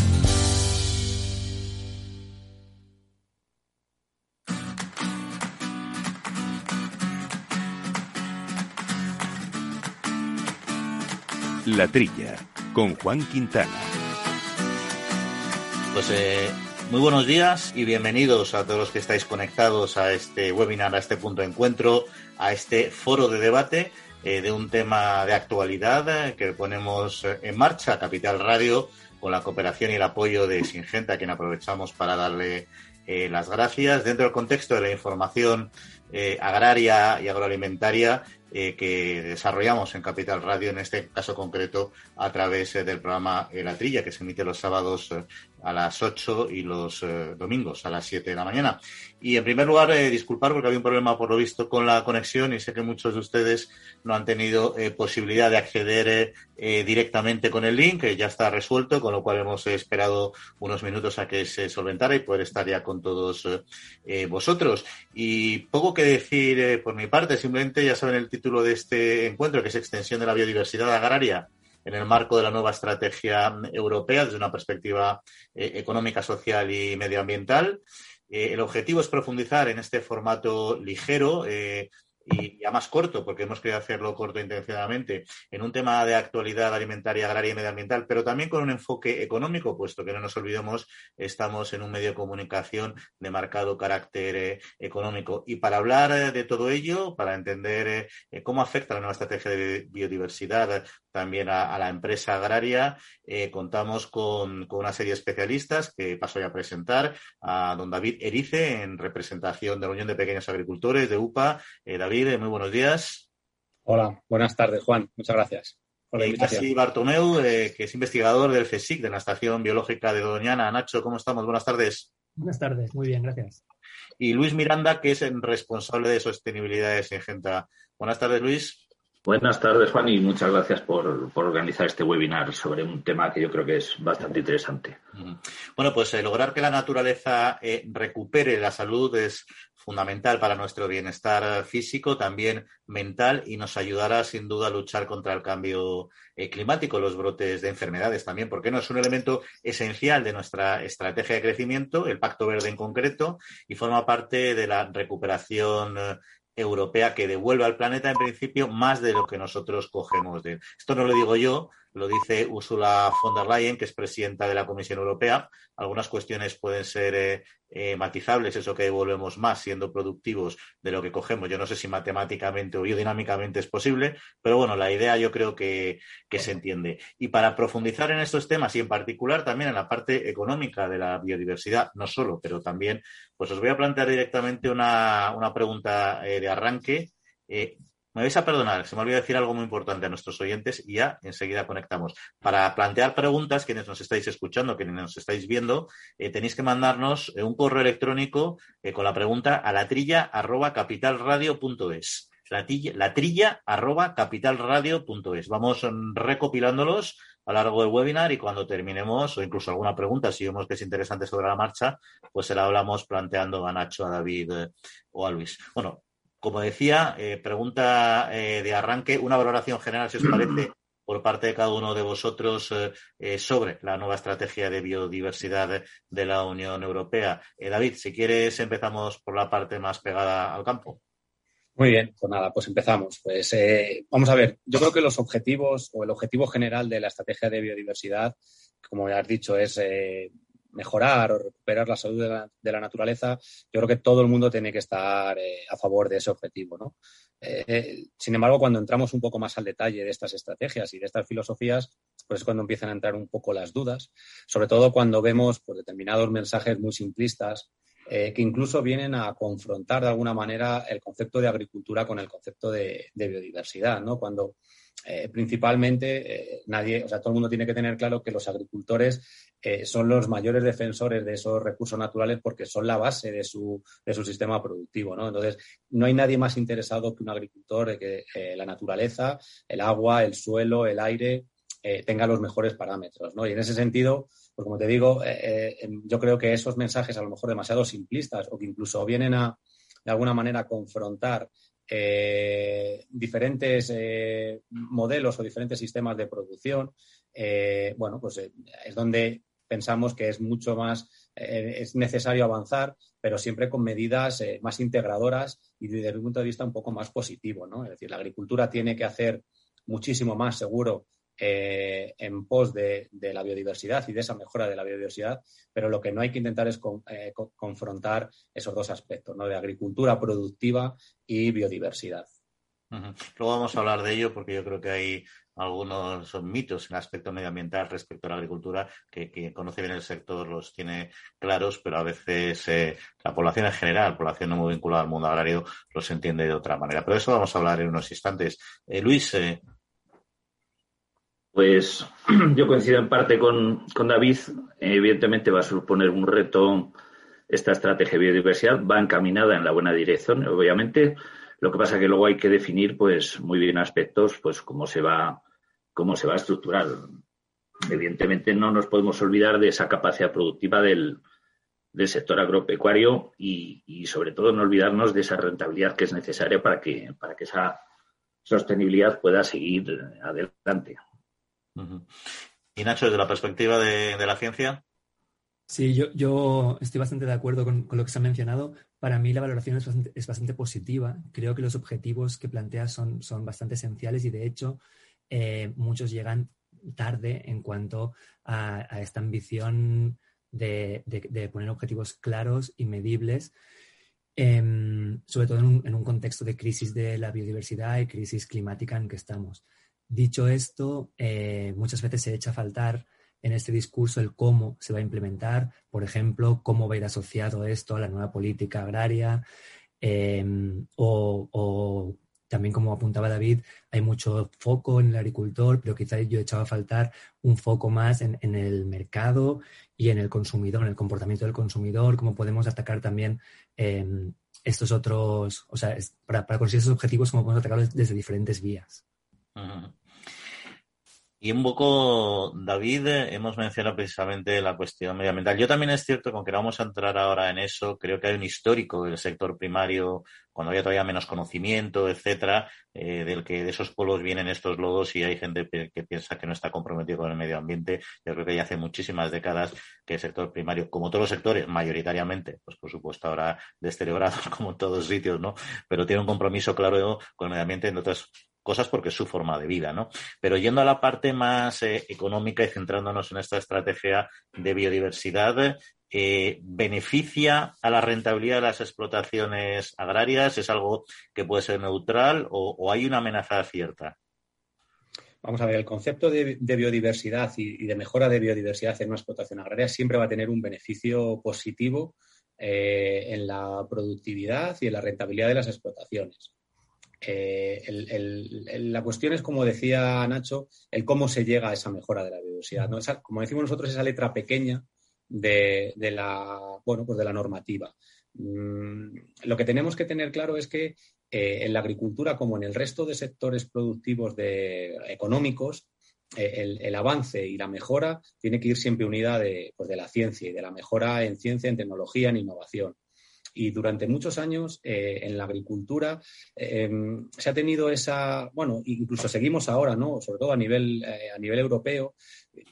La Trilla, con Juan Quintana. Pues eh, muy buenos días y bienvenidos a todos los que estáis conectados a este webinar, a este punto de encuentro, a este foro de debate eh, de un tema de actualidad eh, que ponemos en marcha, Capital Radio, con la cooperación y el apoyo de Singenta, a quien aprovechamos para darle las gracias. Dentro del contexto de la información agraria y agroalimentaria, eh, que desarrollamos en Capital Radio, en este caso concreto a través eh, del programa La Trilla, que se emite los sábados eh, a las 8 y los domingos a las 7 de la mañana. Y en primer lugar, disculpar porque había un problema por lo visto con la conexión y sé que muchos de ustedes no han tenido posibilidad de acceder directamente con el link, que ya está resuelto, con lo cual hemos esperado unos minutos a que se solventara y poder estar ya con todos vosotros. Y poco que decir por mi parte, simplemente ya saben el título de este encuentro, que es Extensión de la Biodiversidad Agraria en el marco de la nueva estrategia europea desde una perspectiva eh, económica, social y medioambiental. Eh, el objetivo es profundizar en este formato ligero. Eh, y ya más corto, porque hemos querido hacerlo corto intencionadamente, en un tema de actualidad alimentaria, agraria y medioambiental, pero también con un enfoque económico, puesto que no nos olvidemos, estamos en un medio de comunicación de marcado carácter económico. Y para hablar de todo ello, para entender cómo afecta la nueva estrategia de biodiversidad también a, la empresa agraria, contamos con, con, una serie de especialistas que paso ya a presentar, a don David Erice, en representación de la Unión de Pequeños Agricultores de UPA. David, muy buenos días. Hola, buenas tardes, Juan. Muchas gracias invitación. Bartomeu, eh, que es investigador del CSIC, de la Estación Biológica de Doñana. Nacho, ¿cómo estamos? Buenas tardes. Buenas tardes, muy bien, gracias. Y Luis Miranda, que es el responsable de sostenibilidad de Singenta. Buenas tardes, Luis. Buenas tardes, Juan, y muchas gracias por, organizar este webinar sobre un tema que yo creo que es bastante interesante. Bueno, pues eh, lograr que la naturaleza eh, recupere la salud es fundamental para nuestro bienestar físico, también mental, y nos ayudará sin duda a luchar contra el cambio eh, climático, los brotes de enfermedades también, porque no es un elemento esencial de nuestra estrategia de crecimiento, el Pacto Verde en concreto, y forma parte de la recuperación europea que devuelve al planeta en principio más de lo que nosotros cogemos de él. Esto no lo digo yo, lo dice Ursula von der Leyen, que es presidenta de la Comisión Europea. Algunas cuestiones pueden ser eh, eh, matizables, eso que devolvemos más siendo productivos de lo que cogemos. Yo no sé si matemáticamente o biodinámicamente es posible, pero bueno, la idea yo creo que, se entiende. Y para profundizar en estos temas y en particular también en la parte económica de la biodiversidad, no solo, pero también, pues os voy a plantear directamente una, pregunta eh, de arranque. Me vais a perdonar, se me olvidó decir algo muy importante a nuestros oyentes y ya enseguida conectamos. Para plantear preguntas, quienes nos estáis escuchando, quienes nos estáis viendo, eh, tenéis que mandarnos eh, un correo electrónico eh, con la pregunta a la trilla arroba capitalradio.es. La, la trilla arroba capitalradio.es. Vamos recopilándolos a lo largo del webinar y cuando terminemos, o incluso alguna pregunta, si vemos que es interesante sobre la marcha, pues se la hablamos planteando a Nacho, a David o a Luis. Bueno, como decía, eh, pregunta eh, de arranque, una valoración general, si os parece, por parte de cada uno de vosotros eh, sobre la nueva estrategia de biodiversidad de la Unión Europea. David, si quieres, empezamos por la parte más pegada al campo. Muy bien, pues nada, pues empezamos. Pues vamos a ver, yo creo que los objetivos o el objetivo general de la estrategia de biodiversidad, como ya has dicho, es mejorar o recuperar la salud de la, naturaleza, yo creo que todo el mundo tiene que estar eh, a favor de ese objetivo. ¿no? Eh, sin embargo, cuando entramos un poco más al detalle de estas estrategias y de estas filosofías, pues es cuando empiezan a entrar un poco las dudas, sobre todo cuando vemos pues, determinados mensajes muy simplistas eh, que incluso vienen a confrontar de alguna manera el concepto de agricultura con el concepto de, de biodiversidad, ¿no? Cuando eh, principalmente eh, nadie, o sea, todo el mundo tiene que tener claro que los agricultores eh, son los mayores defensores de esos recursos naturales porque son la base de su, de su sistema productivo, ¿no? Entonces, no hay nadie más interesado que un agricultor de que la naturaleza, el agua, el suelo, el aire tenga los mejores parámetros, ¿no? Y en ese sentido, pues como te digo, yo creo que esos mensajes a lo mejor demasiado simplistas o que incluso vienen a, de alguna manera, confrontar eh, diferentes eh, modelos o diferentes sistemas de producción, eh, bueno, pues es donde pensamos que es mucho más, es necesario avanzar, pero siempre con medidas más integradoras y desde mi punto de vista un poco más positivo, ¿no? Es decir, la agricultura tiene que hacer muchísimo más seguro eh, en pos de, la biodiversidad y de esa mejora de la biodiversidad, pero lo que no hay que intentar es eh, confrontar esos dos aspectos, ¿no? de agricultura productiva y biodiversidad. Luego vamos a hablar de ello porque yo creo que hay algunos mitos en el aspecto medioambiental respecto a la agricultura que quien conoce bien el sector los tiene claros, pero a veces eh, la población en general, la población no muy vinculada al mundo agrario, los entiende de otra manera. Pero eso vamos a hablar en unos instantes. Luis, pues yo coincido en parte con, David. Evidentemente va a suponer un reto esta estrategia de biodiversidad. Va encaminada en la buena dirección, obviamente. Lo que pasa que luego hay que definir, pues, muy bien aspectos, pues, cómo se va, cómo se va a estructurar. Evidentemente no nos podemos olvidar de esa capacidad productiva del, sector agropecuario y, y, sobre todo no olvidarnos de esa rentabilidad que es necesaria para que, para que esa sostenibilidad pueda seguir adelante. Y Nacho, desde la perspectiva de, la ciencia. Sí, yo, yo, estoy bastante de acuerdo con, lo que se ha mencionado. Para mí la valoración es bastante, positiva. Creo que los objetivos que planteas son, son bastante esenciales y de hecho eh, muchos llegan tarde en cuanto a, esta ambición de, poner objetivos claros y medibles, em, sobre todo en un, en un, contexto de crisis de la biodiversidad y crisis climática en que estamos. Dicho esto, eh, muchas veces se echa a faltar en este discurso el cómo se va a implementar, por ejemplo, cómo va a ir asociado esto a la nueva política agraria, em, o, también como apuntaba David, hay mucho foco en el agricultor, pero quizá yo echaba a faltar un foco más en, el mercado y en el consumidor, en el comportamiento del consumidor, cómo podemos atacar también em, estos otros, o sea, para, para conseguir esos objetivos, cómo podemos atacarlos desde diferentes vías. Y un poco, David, hemos mencionado precisamente la cuestión medioambiental. Yo también es cierto, con que vamos a entrar ahora en eso, creo que hay un histórico del sector primario, cuando había todavía menos conocimiento, etcétera, eh, del que de esos pueblos vienen estos lodos y hay gente que piensa que no está comprometido con el medio ambiente. Yo creo que ya hace muchísimas décadas que el sector primario, como todos los sectores, mayoritariamente, pues por supuesto ahora deteriorado como en todos sitios, ¿no? Pero tiene un compromiso claro con el medio ambiente en otras cosas porque es su forma de vida, ¿no? Pero yendo a la parte más eh, económica y centrándonos en esta estrategia de biodiversidad, eh, ¿beneficia a la rentabilidad de las explotaciones agrarias? ¿Es algo que puede ser neutral o, hay una amenaza cierta? Vamos a ver, el concepto de, biodiversidad y, de mejora de biodiversidad en una explotación agraria siempre va a tener un beneficio positivo eh, en la productividad y en la rentabilidad de las explotaciones. Eh, la cuestión es, como decía Nacho, el cómo se llega a esa mejora de la biodiversidad. como decimos nosotros, esa letra pequeña de, la, bueno, pues de la normativa. Mm, lo que tenemos que tener claro es que eh, en la agricultura, como en el resto de sectores productivos de, económicos, eh, el, avance y la mejora tiene que ir siempre unida de, pues de la ciencia y de la mejora en ciencia, en tecnología, en innovación. Y durante muchos años eh, en la agricultura em, se ha tenido esa, bueno, incluso seguimos ahora, ¿no? Sobre todo a nivel, eh, a nivel europeo,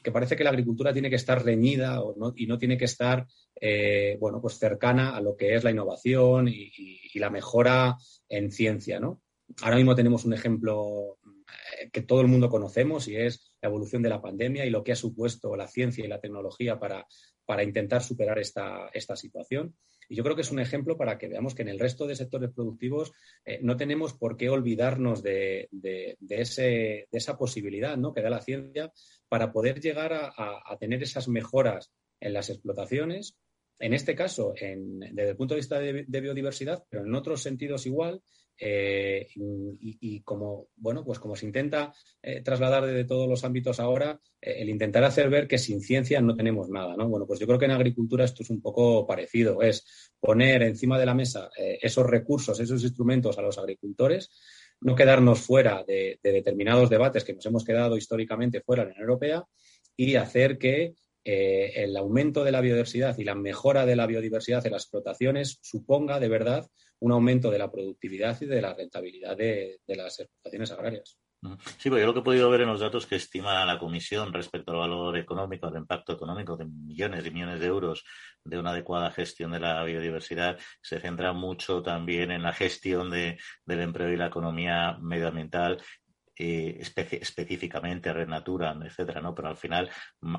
que parece que la agricultura tiene que estar reñida y no tiene que estar, eh, bueno, pues cercana a lo que es la innovación y, y la mejora en ciencia, ¿no? Ahora mismo tenemos un ejemplo que todo el mundo conocemos y es la evolución de la pandemia y lo que ha supuesto la ciencia y la tecnología para, para intentar superar esta, esta situación. Y yo creo que es un ejemplo para que veamos que en el resto de sectores productivos eh, no tenemos por qué olvidarnos de, esa posibilidad ¿no? que da la ciencia para poder llegar a, tener esas mejoras en las explotaciones, en este caso desde el punto de vista de, biodiversidad, pero en otros sentidos igual, eh, y, como bueno pues como se intenta eh, trasladar desde todos los ámbitos ahora eh, el intentar hacer ver que sin ciencia no tenemos nada no bueno pues yo creo que en agricultura esto es un poco parecido es poner encima de la mesa esos recursos esos instrumentos a los agricultores no quedarnos fuera de, determinados debates que nos hemos quedado históricamente fuera de la Unión Europea y hacer que el aumento de la biodiversidad y la mejora de la biodiversidad en las explotaciones suponga de verdad un aumento de la productividad y de la rentabilidad de, las explotaciones agrarias. Sí, porque yo lo que he podido ver en los datos que estima la Comisión respecto al valor económico, al impacto económico de millones y millones de euros de una adecuada gestión de la biodiversidad, se centra mucho también en la gestión de, del empleo y la economía medioambiental eh, específicamente renaturan, etcétera, ¿no? Pero al final,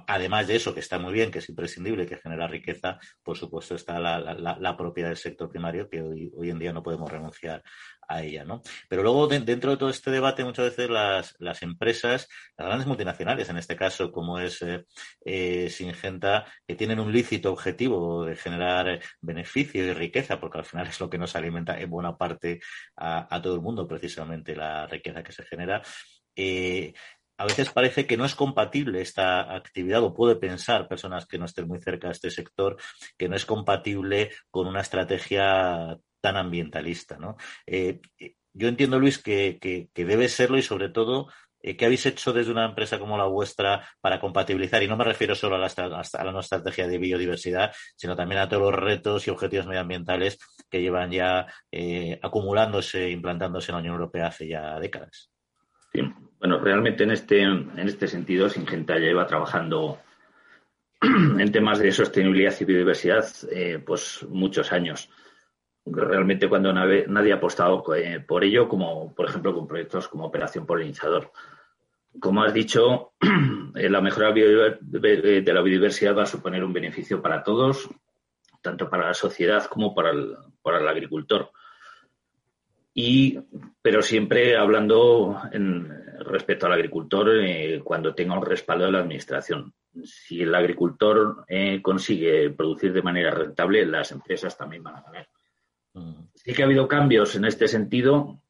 además de eso, que está muy bien, que es imprescindible, que genera riqueza, por supuesto está la, la, propiedad del sector primario, que hoy, hoy en día no podemos renunciar a ella, ¿no? Pero luego, dentro de todo este debate, muchas veces las, las, empresas, las grandes multinacionales, en este caso, como es eh, eh, Singenta, que tienen un lícito objetivo de generar beneficio y riqueza, porque al final es lo que nos alimenta en buena parte a, todo el mundo, precisamente la riqueza que se genera. Eh, a veces parece que no es compatible esta actividad, o puede pensar personas que no estén muy cerca de este sector, que no es compatible con una estrategia tan ambientalista. ¿no? Eh, yo entiendo, Luis, que, debe serlo y sobre todo eh, ¿Qué habéis hecho desde una empresa como la vuestra para compatibilizar? Y no me refiero solo a la, a la, estrategia de biodiversidad, sino también a todos los retos y objetivos medioambientales que llevan ya eh, acumulándose, implantándose en la Unión Europea hace ya décadas. Bueno, realmente en este, en este sentido, Singenta lleva trabajando en temas de sostenibilidad y biodiversidad pues muchos años realmente cuando nadie, ha apostado eh, por ello, como por ejemplo con proyectos como Operación Polinizador. Como has dicho, eh, la mejora de la biodiversidad va a suponer un beneficio para todos, tanto para la sociedad como para el, para el agricultor. Y, pero siempre hablando en, respecto al agricultor eh, cuando tenga un respaldo de la administración. Si el agricultor consigue producir de manera rentable, las empresas también van a ganar. Sí que ha habido cambios en este sentido.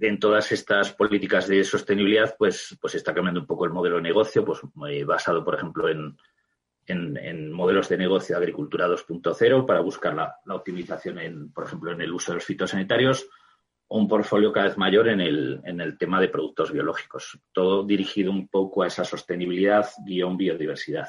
En todas estas políticas de sostenibilidad, pues, pues está cambiando un poco el modelo de negocio, pues basado, por ejemplo, en, modelos de negocio de agricultura 2.0 para buscar la, optimización, en, por ejemplo, en el uso de los fitosanitarios un portfolio cada vez mayor en el, en el tema de productos biológicos, todo dirigido un poco a esa sostenibilidad guion biodiversidad.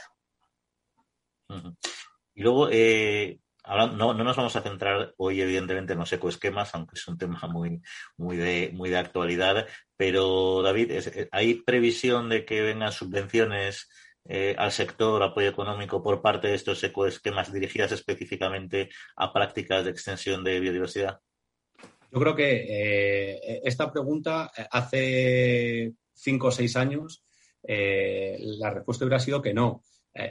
Y luego, eh, no, no, nos vamos a centrar hoy, evidentemente, en los ecoesquemas, aunque es un tema muy, muy, de, muy de actualidad. Pero, David, ¿hay previsión de que vengan subvenciones eh, al sector, apoyo económico por parte de estos ecoesquemas dirigidas específicamente a prácticas de extensión de biodiversidad? Yo creo que eh, esta pregunta eh, hace cinco o seis años la respuesta hubiera sido que no.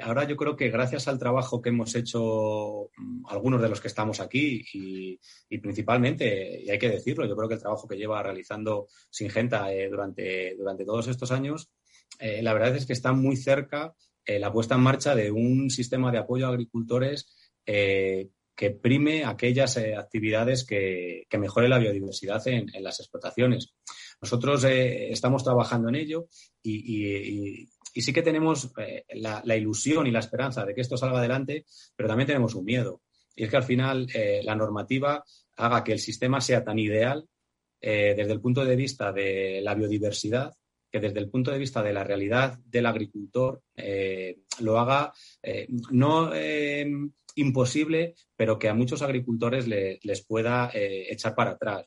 Ahora yo creo que gracias al trabajo que hemos hecho mm, algunos de los que estamos aquí y, principalmente, y hay que decirlo, yo creo que el trabajo que lleva realizando Singenta durante, durante todos estos años eh, la verdad es que está muy cerca eh, la puesta en marcha de un sistema de apoyo a agricultores eh, que prime aquellas actividades que, que mejore la biodiversidad en, las explotaciones. Nosotros estamos trabajando en ello y, sí que tenemos la, la, ilusión y la esperanza de que esto salga adelante, pero también tenemos un miedo. Y es que al final la normativa haga que el sistema sea tan ideal desde el punto de vista de la biodiversidad que desde el punto de vista de la realidad del agricultor eh, lo haga eh, no eh, imposible, pero que a muchos agricultores les pueda echar para atrás.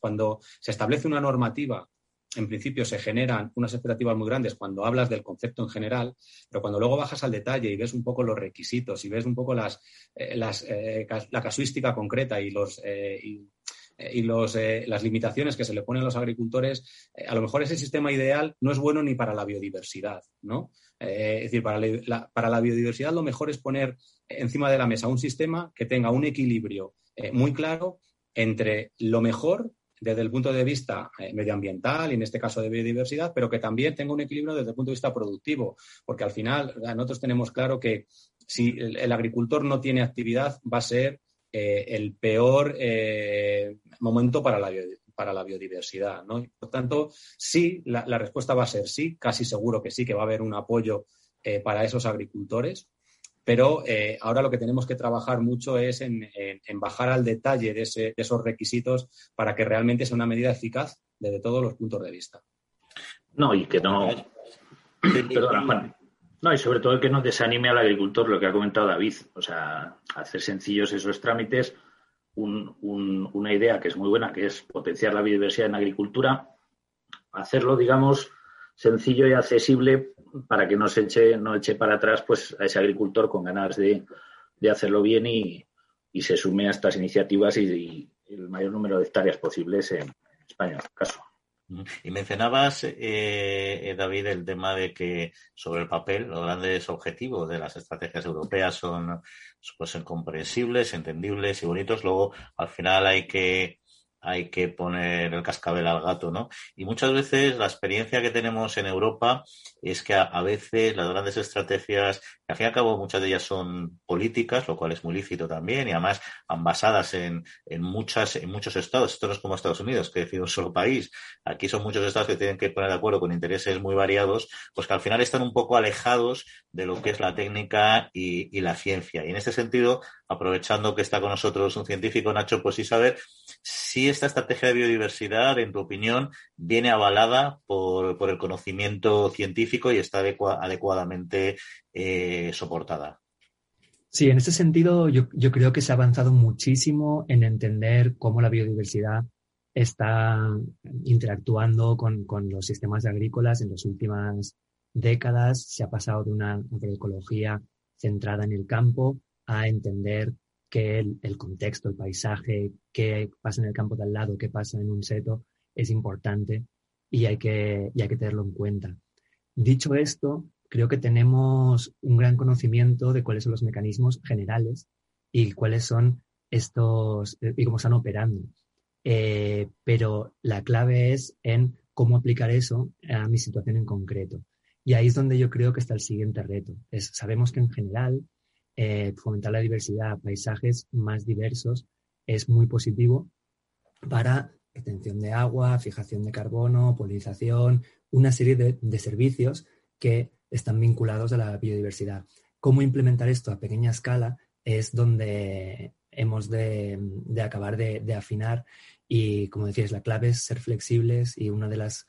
Cuando se establece una normativa en principio se generan unas expectativas muy grandes cuando hablas del concepto en general, pero cuando luego bajas al detalle y ves un poco los requisitos y ves un poco las, la casuística concreta y los, y los, eh, las limitaciones que se le ponen a los agricultores, eh, a lo mejor ese sistema ideal no es bueno ni para la biodiversidad, ¿no? Eh, es decir, para la, para la, biodiversidad lo mejor es poner encima de la mesa un sistema que tenga un equilibrio muy claro entre lo mejor desde el punto de vista medioambiental y en este caso de biodiversidad, pero que también tenga un equilibrio desde el punto de vista productivo, porque al final nosotros tenemos claro que si el agricultor no tiene actividad va a ser eh, el peor eh, momento para la, biodiversidad. Por tanto, sí, la, respuesta va a ser sí, casi seguro que sí, que va a haber un apoyo eh, para esos agricultores. Pero ahora lo que tenemos que trabajar mucho es en, bajar al detalle de, esos requisitos para que realmente sea una medida eficaz desde todos los puntos de vista. No, y que no. Perdona, Juan. No, y sobre todo que no desanime al agricultor, lo que ha comentado David. O sea, hacer sencillos esos trámites. una idea que es muy buena, que es potenciar la biodiversidad en agricultura. Hacerlo, digamos, sencillo y accesible para que no se eche, no eche para atrás pues, a ese agricultor con ganas de, hacerlo bien y, se sume a estas iniciativas y, el mayor número de hectáreas posibles en España, en este caso. Y mencionabas, eh, eh, David, el tema de que sobre el papel los grandes objetivos de las estrategias europeas son pues, comprensibles, entendibles y bonitos. Luego, al final hay que hay que poner el cascabel al gato, ¿no? Y muchas veces la experiencia que tenemos en Europa es que a, veces las grandes estrategias, que al fin y al cabo muchas de ellas son políticas, lo cual es muy lícito también, y además basadas en, en, muchas, en muchos estados. Esto no es como Estados Unidos, que es un solo país. Aquí son muchos estados que tienen que poner de acuerdo con intereses muy variados, pues que al final están un poco alejados de lo que es la técnica y, y la ciencia. Y en este sentido, aprovechando que está con nosotros un científico, Nacho, pues sí saber si esta estrategia de biodiversidad, en tu opinión, viene avalada por, el conocimiento científico y está adecuadamente eh, soportada. Sí, en ese sentido yo, creo que se ha avanzado muchísimo en entender cómo la biodiversidad está interactuando con, los sistemas agrícolas en las últimas décadas. Se ha pasado de una agroecología centrada en el campo a entender que el, contexto, el paisaje, qué pasa en el campo de al lado, qué pasa en un seto, es importante y hay que, hay que tenerlo en cuenta. Dicho esto, creo que tenemos un gran conocimiento de cuáles son los mecanismos generales y cuáles son estos y cómo están operando. Eh, pero la clave es en cómo aplicar eso a mi situación en concreto. Y ahí es donde yo creo que está el siguiente reto. Es, sabemos que en general eh, fomentar la diversidad, paisajes más diversos, es muy positivo para retención de agua, fijación de carbono, polinización, una serie de, servicios que están vinculados a la biodiversidad. ¿Cómo implementar esto a pequeña escala? Es donde hemos de, acabar de, afinar y, como decías, la clave es ser flexibles y una de las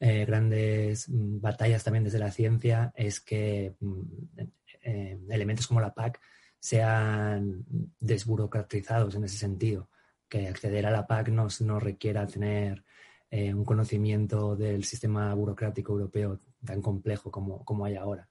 eh, grandes mm, batallas también desde la ciencia es que mm, eh, elementos como la PAC sean desburocratizados en ese sentido, que acceder a la PAC no, no requiera tener eh, un conocimiento del sistema burocrático europeo tan complejo como, como hay ahora.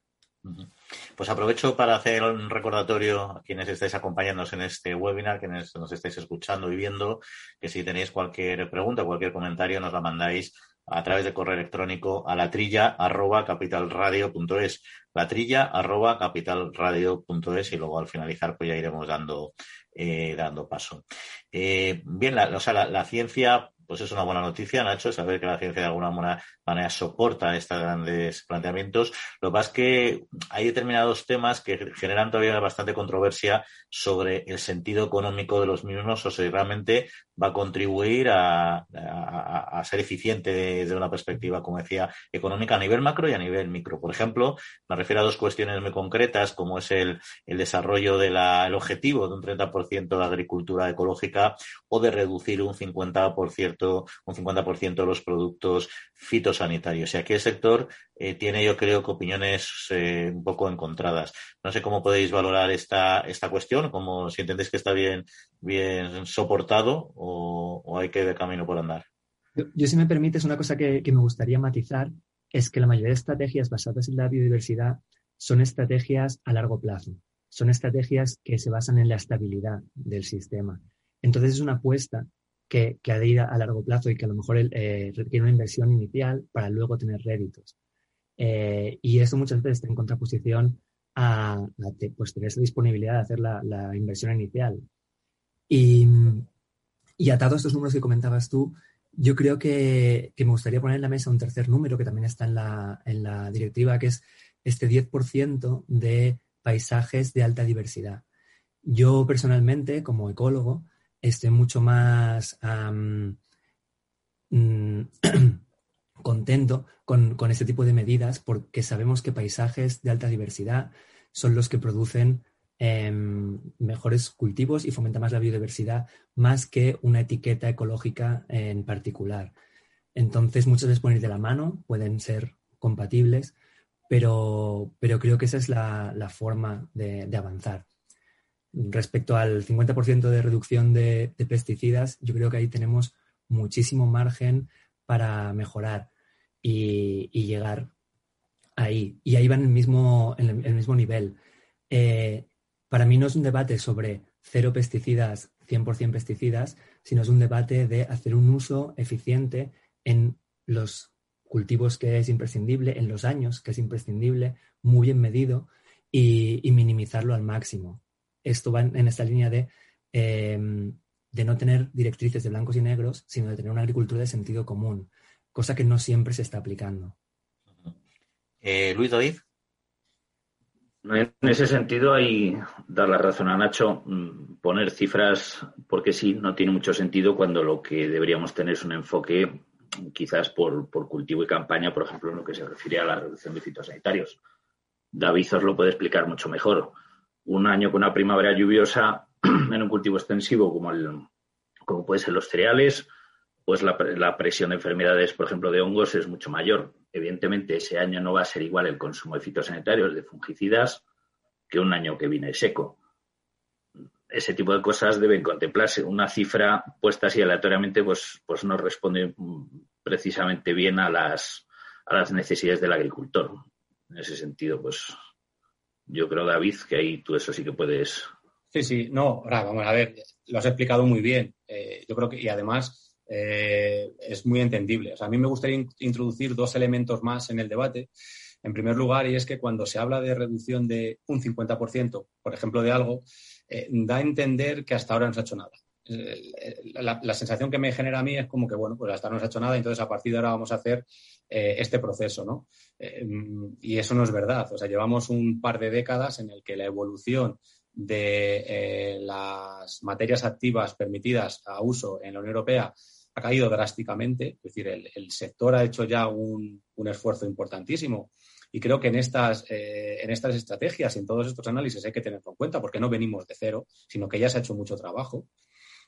Pues aprovecho para hacer un recordatorio a quienes estáis acompañándonos en este webinar, quienes nos estáis escuchando y viendo, que si tenéis cualquier pregunta, cualquier comentario, nos la mandáis a través de correo electrónico a la trilla arroba capitalradio.es, la trilla arroba capitalradio.es y luego al finalizar pues ya iremos dando, eh, dando paso. Eh, bien, la, o sea, la, ciencia pues es una buena noticia, Nacho, saber que la ciencia de alguna manera, soporta estos grandes planteamientos. Lo que pasa es que hay determinados temas que generan todavía bastante controversia sobre el sentido económico de los mismos o si realmente va a contribuir a, ser eficiente de, una perspectiva, como decía, económica a nivel macro y a nivel micro. Por ejemplo, me refiero a dos cuestiones muy concretas, como es el, desarrollo del objetivo de un 30% de agricultura ecológica o de reducir un 50% un 50% de los productos fitosanitarios. Y aquí el sector eh, tiene, yo creo, que opiniones eh, un poco encontradas. No sé cómo podéis valorar esta, esta cuestión, como si entendéis que está bien, bien soportado o, hay que de camino por andar. Yo, si me permites, una cosa que, que me gustaría matizar es que la mayoría de estrategias basadas en la biodiversidad son estrategias a largo plazo. Son estrategias que se basan en la estabilidad del sistema. Entonces es una apuesta que, ha de ir a, largo plazo y que a lo mejor eh, requiere una inversión inicial para luego tener réditos. Eh, y eso muchas veces está en contraposición a, pues, tener esa disponibilidad de hacer la, inversión inicial. Y, y, atado a estos números que comentabas tú, yo creo que, me gustaría poner en la mesa un tercer número que también está en la, en la directiva, que es este 10% de paisajes de alta diversidad. Yo personalmente, como ecólogo, estoy mucho más mm, contento con, este tipo de medidas porque sabemos que paisajes de alta diversidad son los que producen em, mejores cultivos y fomentan más la biodiversidad más que una etiqueta ecológica en particular. Entonces, muchos les pueden ir de la mano, pueden ser compatibles, pero, creo que esa es la, forma de avanzar respecto al 50% de reducción de, pesticidas, yo creo que ahí tenemos muchísimo margen para mejorar y, llegar ahí. Y ahí van el mismo, el, mismo nivel. Eh, para mí no es un debate sobre cero pesticidas, 100% pesticidas, sino es un debate de hacer un uso eficiente en los cultivos que es imprescindible, en los años que es imprescindible, muy bien medido y minimizarlo al máximo esto va en, esta línea de, em, de no tener directrices de blancos y negros, sino de tener una agricultura de sentido común, cosa que no siempre se está aplicando. Eh, Luis David. En ese sentido, hay dar la razón a Nacho, mm, poner cifras, porque sí, no tiene mucho sentido cuando lo que deberíamos tener es un enfoque quizás por, por cultivo y campaña, por ejemplo, en lo que se refiere a la reducción de fitosanitarios. David os lo puede explicar mucho mejor un año con una primavera lluviosa en un cultivo extensivo como, el, como puede ser los cereales, pues la, presión de enfermedades, por ejemplo, de hongos es mucho mayor. Evidentemente, ese año no va a ser igual el consumo de fitosanitarios, de fungicidas, que un año que viene seco. Ese tipo de cosas deben contemplarse. Una cifra puesta así aleatoriamente, pues, pues no responde precisamente bien a las, a las necesidades del agricultor. En ese sentido, pues yo creo, David, que ahí tú eso sí que puedes. Sí, sí, no, vamos a ver, lo has explicado muy bien. Eh, yo creo que, y además, eh, es muy entendible. O sea, a mí me gustaría introducir dos elementos más en el debate. En primer lugar, y es que cuando se habla de reducción de un 50%, por ejemplo, de algo, eh, da a entender que hasta ahora no se ha hecho nada. La, sensación que me genera a mí es como que, bueno, pues hasta no se ha hecho nada, entonces a partir de ahora vamos a hacer este proceso, ¿no? Eh, y eso no es verdad. O sea, llevamos un par de décadas en el que la evolución de eh, las materias activas permitidas a uso en la Unión Europea ha caído drásticamente. Es decir, el, sector ha hecho ya un, esfuerzo importantísimo Y creo que en estas, eh, en estas estrategias en todos estos análisis hay que tenerlo en cuenta porque no venimos de cero, sino que ya se ha hecho mucho trabajo.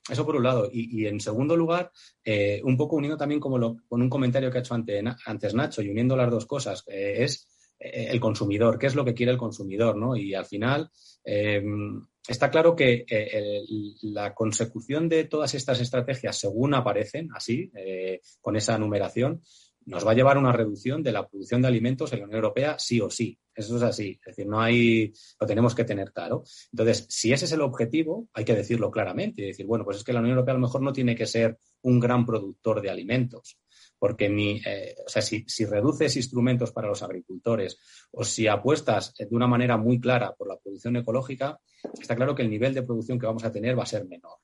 Eso por un lado. Y, en segundo lugar, eh, un poco uniendo también como lo, con un comentario que ha hecho antes Nacho y uniendo las dos cosas, eh, es el consumidor, qué es lo que quiere el consumidor, ¿no? Y al final, está claro que la consecución de todas estas estrategias, según aparecen así, con esa numeración, nos va a llevar a una reducción de la producción de alimentos en la Unión Europea sí o sí. Eso es así. Es decir, no hay, lo tenemos que tener claro. Entonces, si ese es el objetivo, hay que decirlo claramente y decir, bueno, pues es que la Unión Europea a lo mejor no tiene que ser un gran productor de alimentos. Porque ni, eh, o sea, si, si reduces instrumentos para los agricultores o si apuestas de una manera muy clara por la producción ecológica, está claro que el nivel de producción que vamos a tener va a ser menor.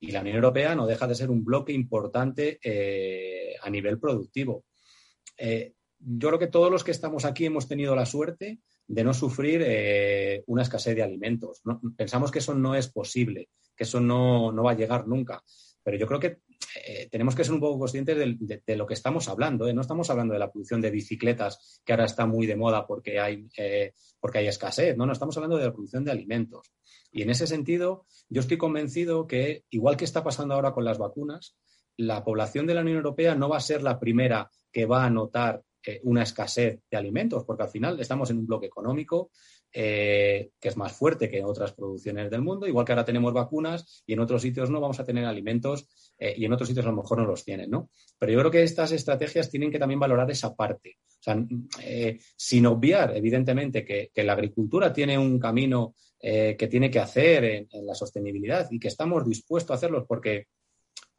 Y la Unión Europea no deja de ser un bloque importante eh, a nivel productivo. Eh, yo creo que todos los que estamos aquí hemos tenido la suerte de no sufrir eh, una escasez de alimentos. pensamos que eso no es posible, que eso no, va a llegar nunca. Pero yo creo que eh, tenemos que ser un poco conscientes de, lo que estamos hablando. No estamos hablando de la producción de bicicletas, que ahora está muy de moda porque hay, porque hay escasez. No, no, estamos hablando de la producción de alimentos. Y en ese sentido, yo estoy convencido que, igual que está pasando ahora con las vacunas, la población de la Unión Europea no va a ser la primera que va a notar eh, una escasez de alimentos, porque al final estamos en un bloque económico eh, que es más fuerte que en otras producciones del mundo, igual que ahora tenemos vacunas y en otros sitios no vamos a tener alimentos eh, y en otros sitios a lo mejor no los tienen, ¿no? Pero yo creo que estas estrategias tienen que también valorar esa parte. O sea, sin obviar, evidentemente, que, la agricultura tiene un camino que tiene que hacer en, en la sostenibilidad y que estamos dispuestos a hacerlo porque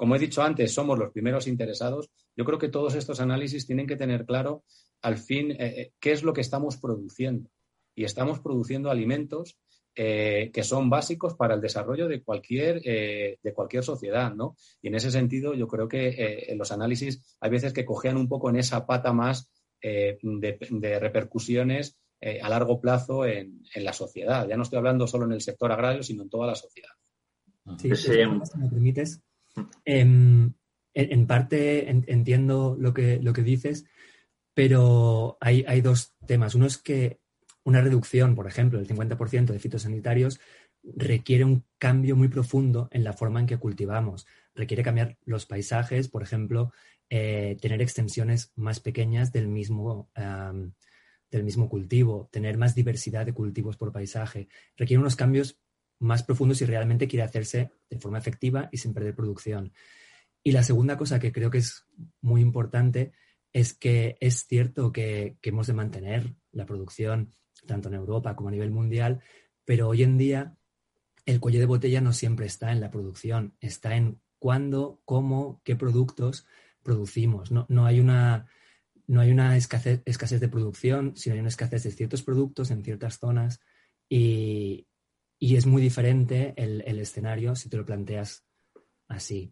como he dicho antes, somos los primeros interesados. Yo creo que todos estos análisis tienen que tener claro al fin eh, eh, qué es lo que estamos produciendo. Y estamos produciendo alimentos eh, que son básicos para el desarrollo de cualquier, de cualquier sociedad, ¿no? Y en ese sentido, yo creo que en los análisis hay veces que cojean un poco en esa pata más de, repercusiones a largo plazo en, la sociedad. Ya no estoy hablando solo en el sector agrario, sino en toda la sociedad. Sí, si me permites, Em, en, parte entiendo lo que, lo que dices, pero hay, hay, dos temas. Uno es que una reducción, por ejemplo, del 50% de fitosanitarios requiere un cambio muy profundo en la forma en que cultivamos. Requiere cambiar los paisajes, por ejemplo, eh, tener extensiones más pequeñas del mismo, del mismo cultivo, tener más diversidad de cultivos por paisaje. Requiere unos cambios más profundo si realmente quiere hacerse de forma efectiva y sin perder producción. Y la segunda cosa que creo que es muy importante es que es cierto que, hemos de mantener la producción tanto en Europa como a nivel mundial, pero hoy en día el cuello de botella no siempre está en la producción, está en cuándo, cómo, qué productos producimos. No, no hay una, no hay una escasez, escasez, de producción, sino hay una escasez de ciertos productos en ciertas zonas y, y es muy diferente el, escenario si te lo planteas así.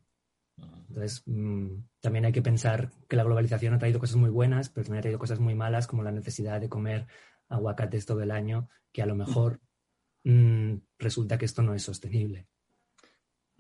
Entonces, mm, también hay que pensar que la globalización ha traído cosas muy buenas, pero también ha traído cosas muy malas, como la necesidad de comer aguacates todo el año, que a lo mejor mm, resulta que esto no es sostenible.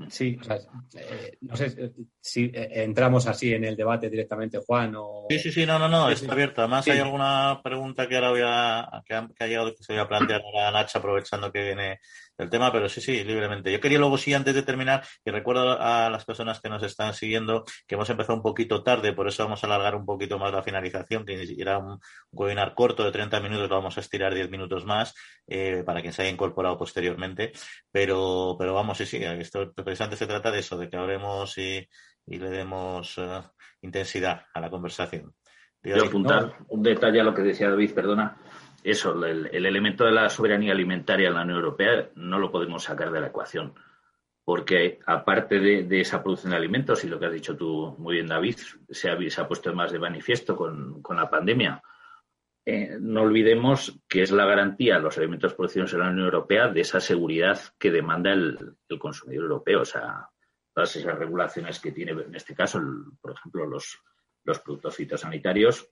Sí, o sea, eh, no sé eh, si eh, entramos así en el debate directamente, Juan. O... Sí, sí, sí, no, no, no, está abierto. Además, hay alguna pregunta que ahora voy a, que ha, llegado que se voy a plantear a Nacha aprovechando que viene el tema, pero sí, sí, libremente. Yo quería luego, sí, antes de terminar, y recuerdo a las personas que nos están siguiendo que hemos empezado un poquito tarde, por eso vamos a alargar un poquito más la finalización, que ni siquiera un webinar corto de 30 minutos, lo vamos a estirar 10 minutos más eh, para quien se haya incorporado posteriormente. Pero, pero vamos, sí, sí, esto precisamente se trata de eso, de que hablemos y, le demos eh, intensidad a la conversación. Quiero apuntar un detalle a lo que decía David, perdona eso, el, elemento de la soberanía alimentaria en la Unión Europea no lo podemos sacar de la ecuación. Porque aparte de, esa producción de alimentos, y lo que has dicho tú muy bien, David, se ha, puesto más de manifiesto con, la pandemia, eh, no olvidemos que es la garantía los alimentos producidos en la Unión Europea de esa seguridad que demanda el, consumidor europeo. O sea, todas esas regulaciones que tiene, en este caso, por ejemplo, los, los productos fitosanitarios,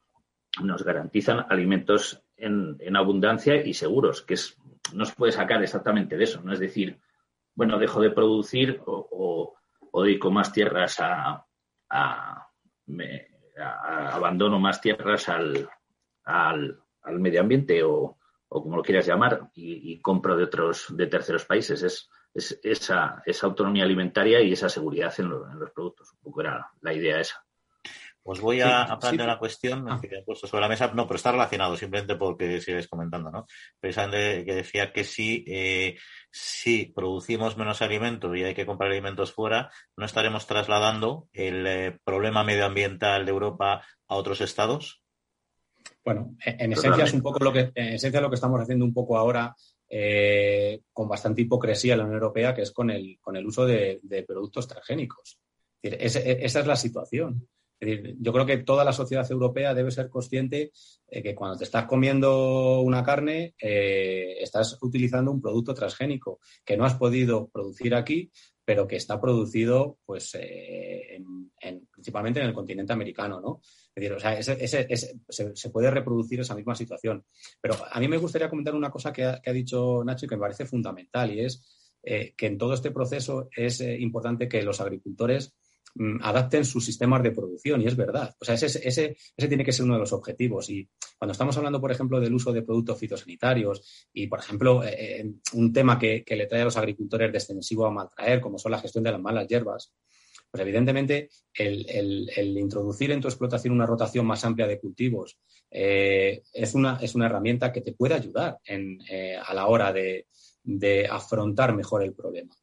nos garantizan alimentos en, abundancia y seguros, que es, no se puede sacar exactamente de eso, no es decir, bueno, dejo de producir o, o, dedico más tierras a, abandono más tierras al, al, al medio ambiente o, como lo quieras llamar, y, compro de otros, de terceros países. Es, es esa, esa autonomía alimentaria y esa seguridad en, en los productos. Un poco era la idea esa. Pues voy a, plantear una cuestión ah. que he puesto sobre la mesa, no, pero está relacionado simplemente porque sigues comentando, ¿no? Pensando que decía que si, eh, si producimos menos alimento y hay que comprar alimentos fuera, no estaremos trasladando el eh, problema medioambiental de Europa a otros estados. Bueno, en, esencia es un poco lo que, en esencia lo que estamos haciendo un poco ahora eh, con bastante hipocresía en la Unión Europea, que es con el, con el uso de, productos transgénicos. esa es la situación yo creo que toda la sociedad europea debe ser consciente de que cuando te estás comiendo una carne, eh, estás utilizando un producto transgénico que no has podido producir aquí, pero que está producido, pues, eh, principalmente en el continente americano, ¿no? Decir, o sea, se, puede reproducir esa misma situación. Pero a mí me gustaría comentar una cosa que ha, dicho Nacho y que me parece fundamental, y es eh, que en todo este proceso es importante que los agricultores Mm, adapten sus sistemas de producción, y es verdad. O sea, ese, ese, ese, tiene que ser uno de los objetivos. Y cuando estamos hablando, por ejemplo, del uso de productos fitosanitarios y, por ejemplo, eh, eh, un tema que, le trae a los agricultores extensivo a maltraer, como son la gestión de las malas hierbas, pues evidentemente el, introducir en tu explotación una rotación más amplia de cultivos eh, es, una, es una herramienta que te puede ayudar a la hora de afrontar mejor el problema.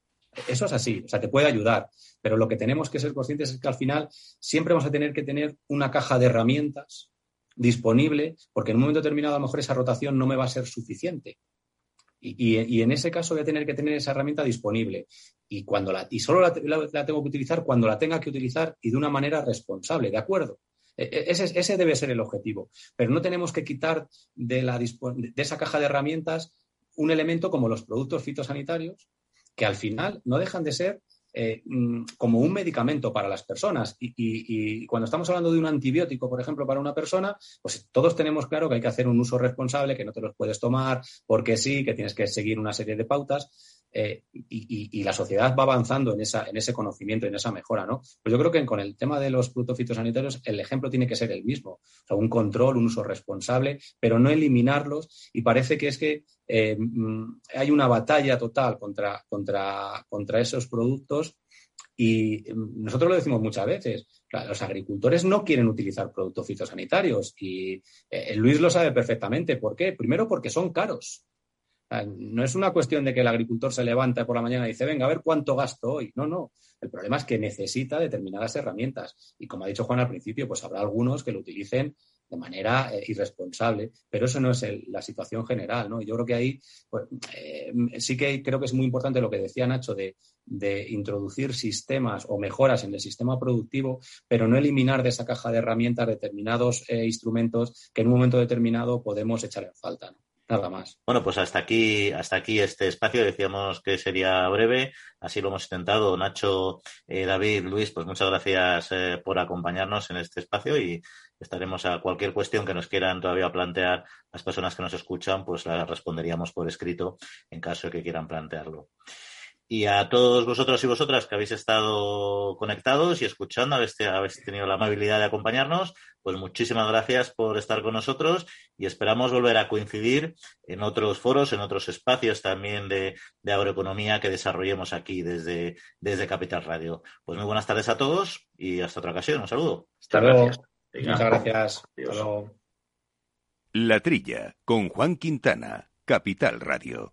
Eso es así, o sea, te puede ayudar, pero lo que tenemos que ser conscientes es que al final siempre vamos a tener que tener una caja de herramientas disponible, porque en un momento determinado a lo mejor esa rotación no me va a ser suficiente. Y, en ese caso voy a tener que tener esa herramienta disponible. Y, cuando la, y solo la, tengo que utilizar cuando la tenga que utilizar y de una manera responsable, ¿de acuerdo? E, e, ese, ese debe ser el objetivo. Pero no tenemos que quitar de, la, de esa caja de herramientas un elemento como los productos fitosanitarios, que al final no dejan de ser eh, mm, como un medicamento para las personas. Y, cuando estamos hablando de un antibiótico, por ejemplo, para una persona, pues todos tenemos claro que hay que hacer un uso responsable, que no te los puedes tomar porque sí, que tienes que seguir una serie de pautas. Eh, y, la sociedad va avanzando en, esa, en ese conocimiento, en esa mejora, ¿no? Pues yo creo que con el tema de los productos fitosanitarios el ejemplo tiene que ser el mismo, o sea, un control, un uso responsable, pero no eliminarlos y parece que es que eh, mm, hay una batalla total contra, contra, contra esos productos y mm, nosotros lo decimos muchas veces, los agricultores no quieren utilizar productos fitosanitarios y eh, Luis lo sabe perfectamente. ¿Por qué? Primero porque son caros. No es una cuestión de que el agricultor se levanta por la mañana y dice, venga, a ver cuánto gasto hoy. No, no. El problema es que necesita determinadas herramientas. Y como ha dicho Juan al principio, pues habrá algunos que lo utilicen de manera eh, irresponsable, pero eso no es la situación general, ¿no? Yo creo que ahí pues, eh, sí que creo que es muy importante lo que decía Nacho de, introducir sistemas o mejoras en el sistema productivo, pero no eliminar de esa caja de herramientas determinados eh, instrumentos que en un momento determinado podemos echar en falta. Bueno, pues hasta aquí, hasta aquí este espacio. Decíamos que sería breve, así lo hemos intentado. Nacho, eh, David, Luis, pues muchas gracias eh, por acompañarnos en este espacio y estaremos a cualquier cuestión que nos quieran todavía plantear las personas que nos escuchan, pues la responderíamos por escrito en caso de que quieran plantearlo. Y a todos vosotros y vosotras que habéis estado conectados y escuchando, habéis, habéis tenido la amabilidad de acompañarnos, pues muchísimas gracias por estar con nosotros y esperamos volver a coincidir en otros foros, en otros espacios también de, agroeconomía que desarrollemos aquí desde, desde Capital Radio. Pues muy buenas tardes a todos y hasta otra ocasión. Un saludo. Hasta luego. Muchas gracias. La Trilla con Juan Quintana, Capital Radio.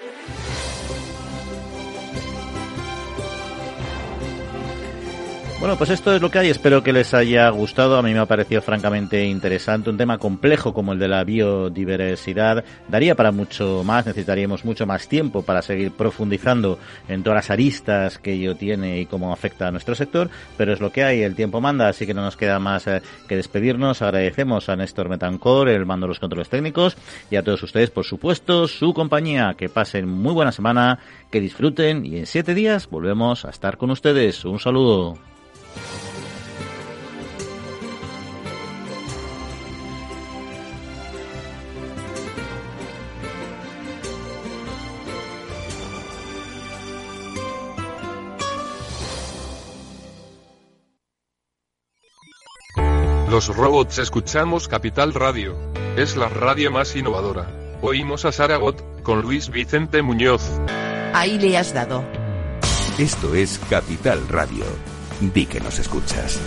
Thank you. Bueno, pues esto es lo que hay. Espero que les haya gustado. A mí me ha parecido francamente interesante. Un tema complejo como el de la biodiversidad daría para mucho más. Necesitaríamos mucho más tiempo para seguir profundizando en todas las aristas que ello tiene y cómo afecta a nuestro sector. Pero es lo que hay. El tiempo manda, así que no nos queda más eh, que despedirnos. Agradecemos a Néstor Metancor, el mando de los controles técnicos, y a todos ustedes, por supuesto, su compañía. Que pasen muy buena semana, que disfruten y en siete días volvemos a estar con ustedes. Un saludo. Los robots escuchamos Capital Radio. Es la radio más innovadora. Oímos a Saragot, con Luis Vicente Muñoz. Ahí le has dado. Esto es Capital Radio. Di que nos escuchas.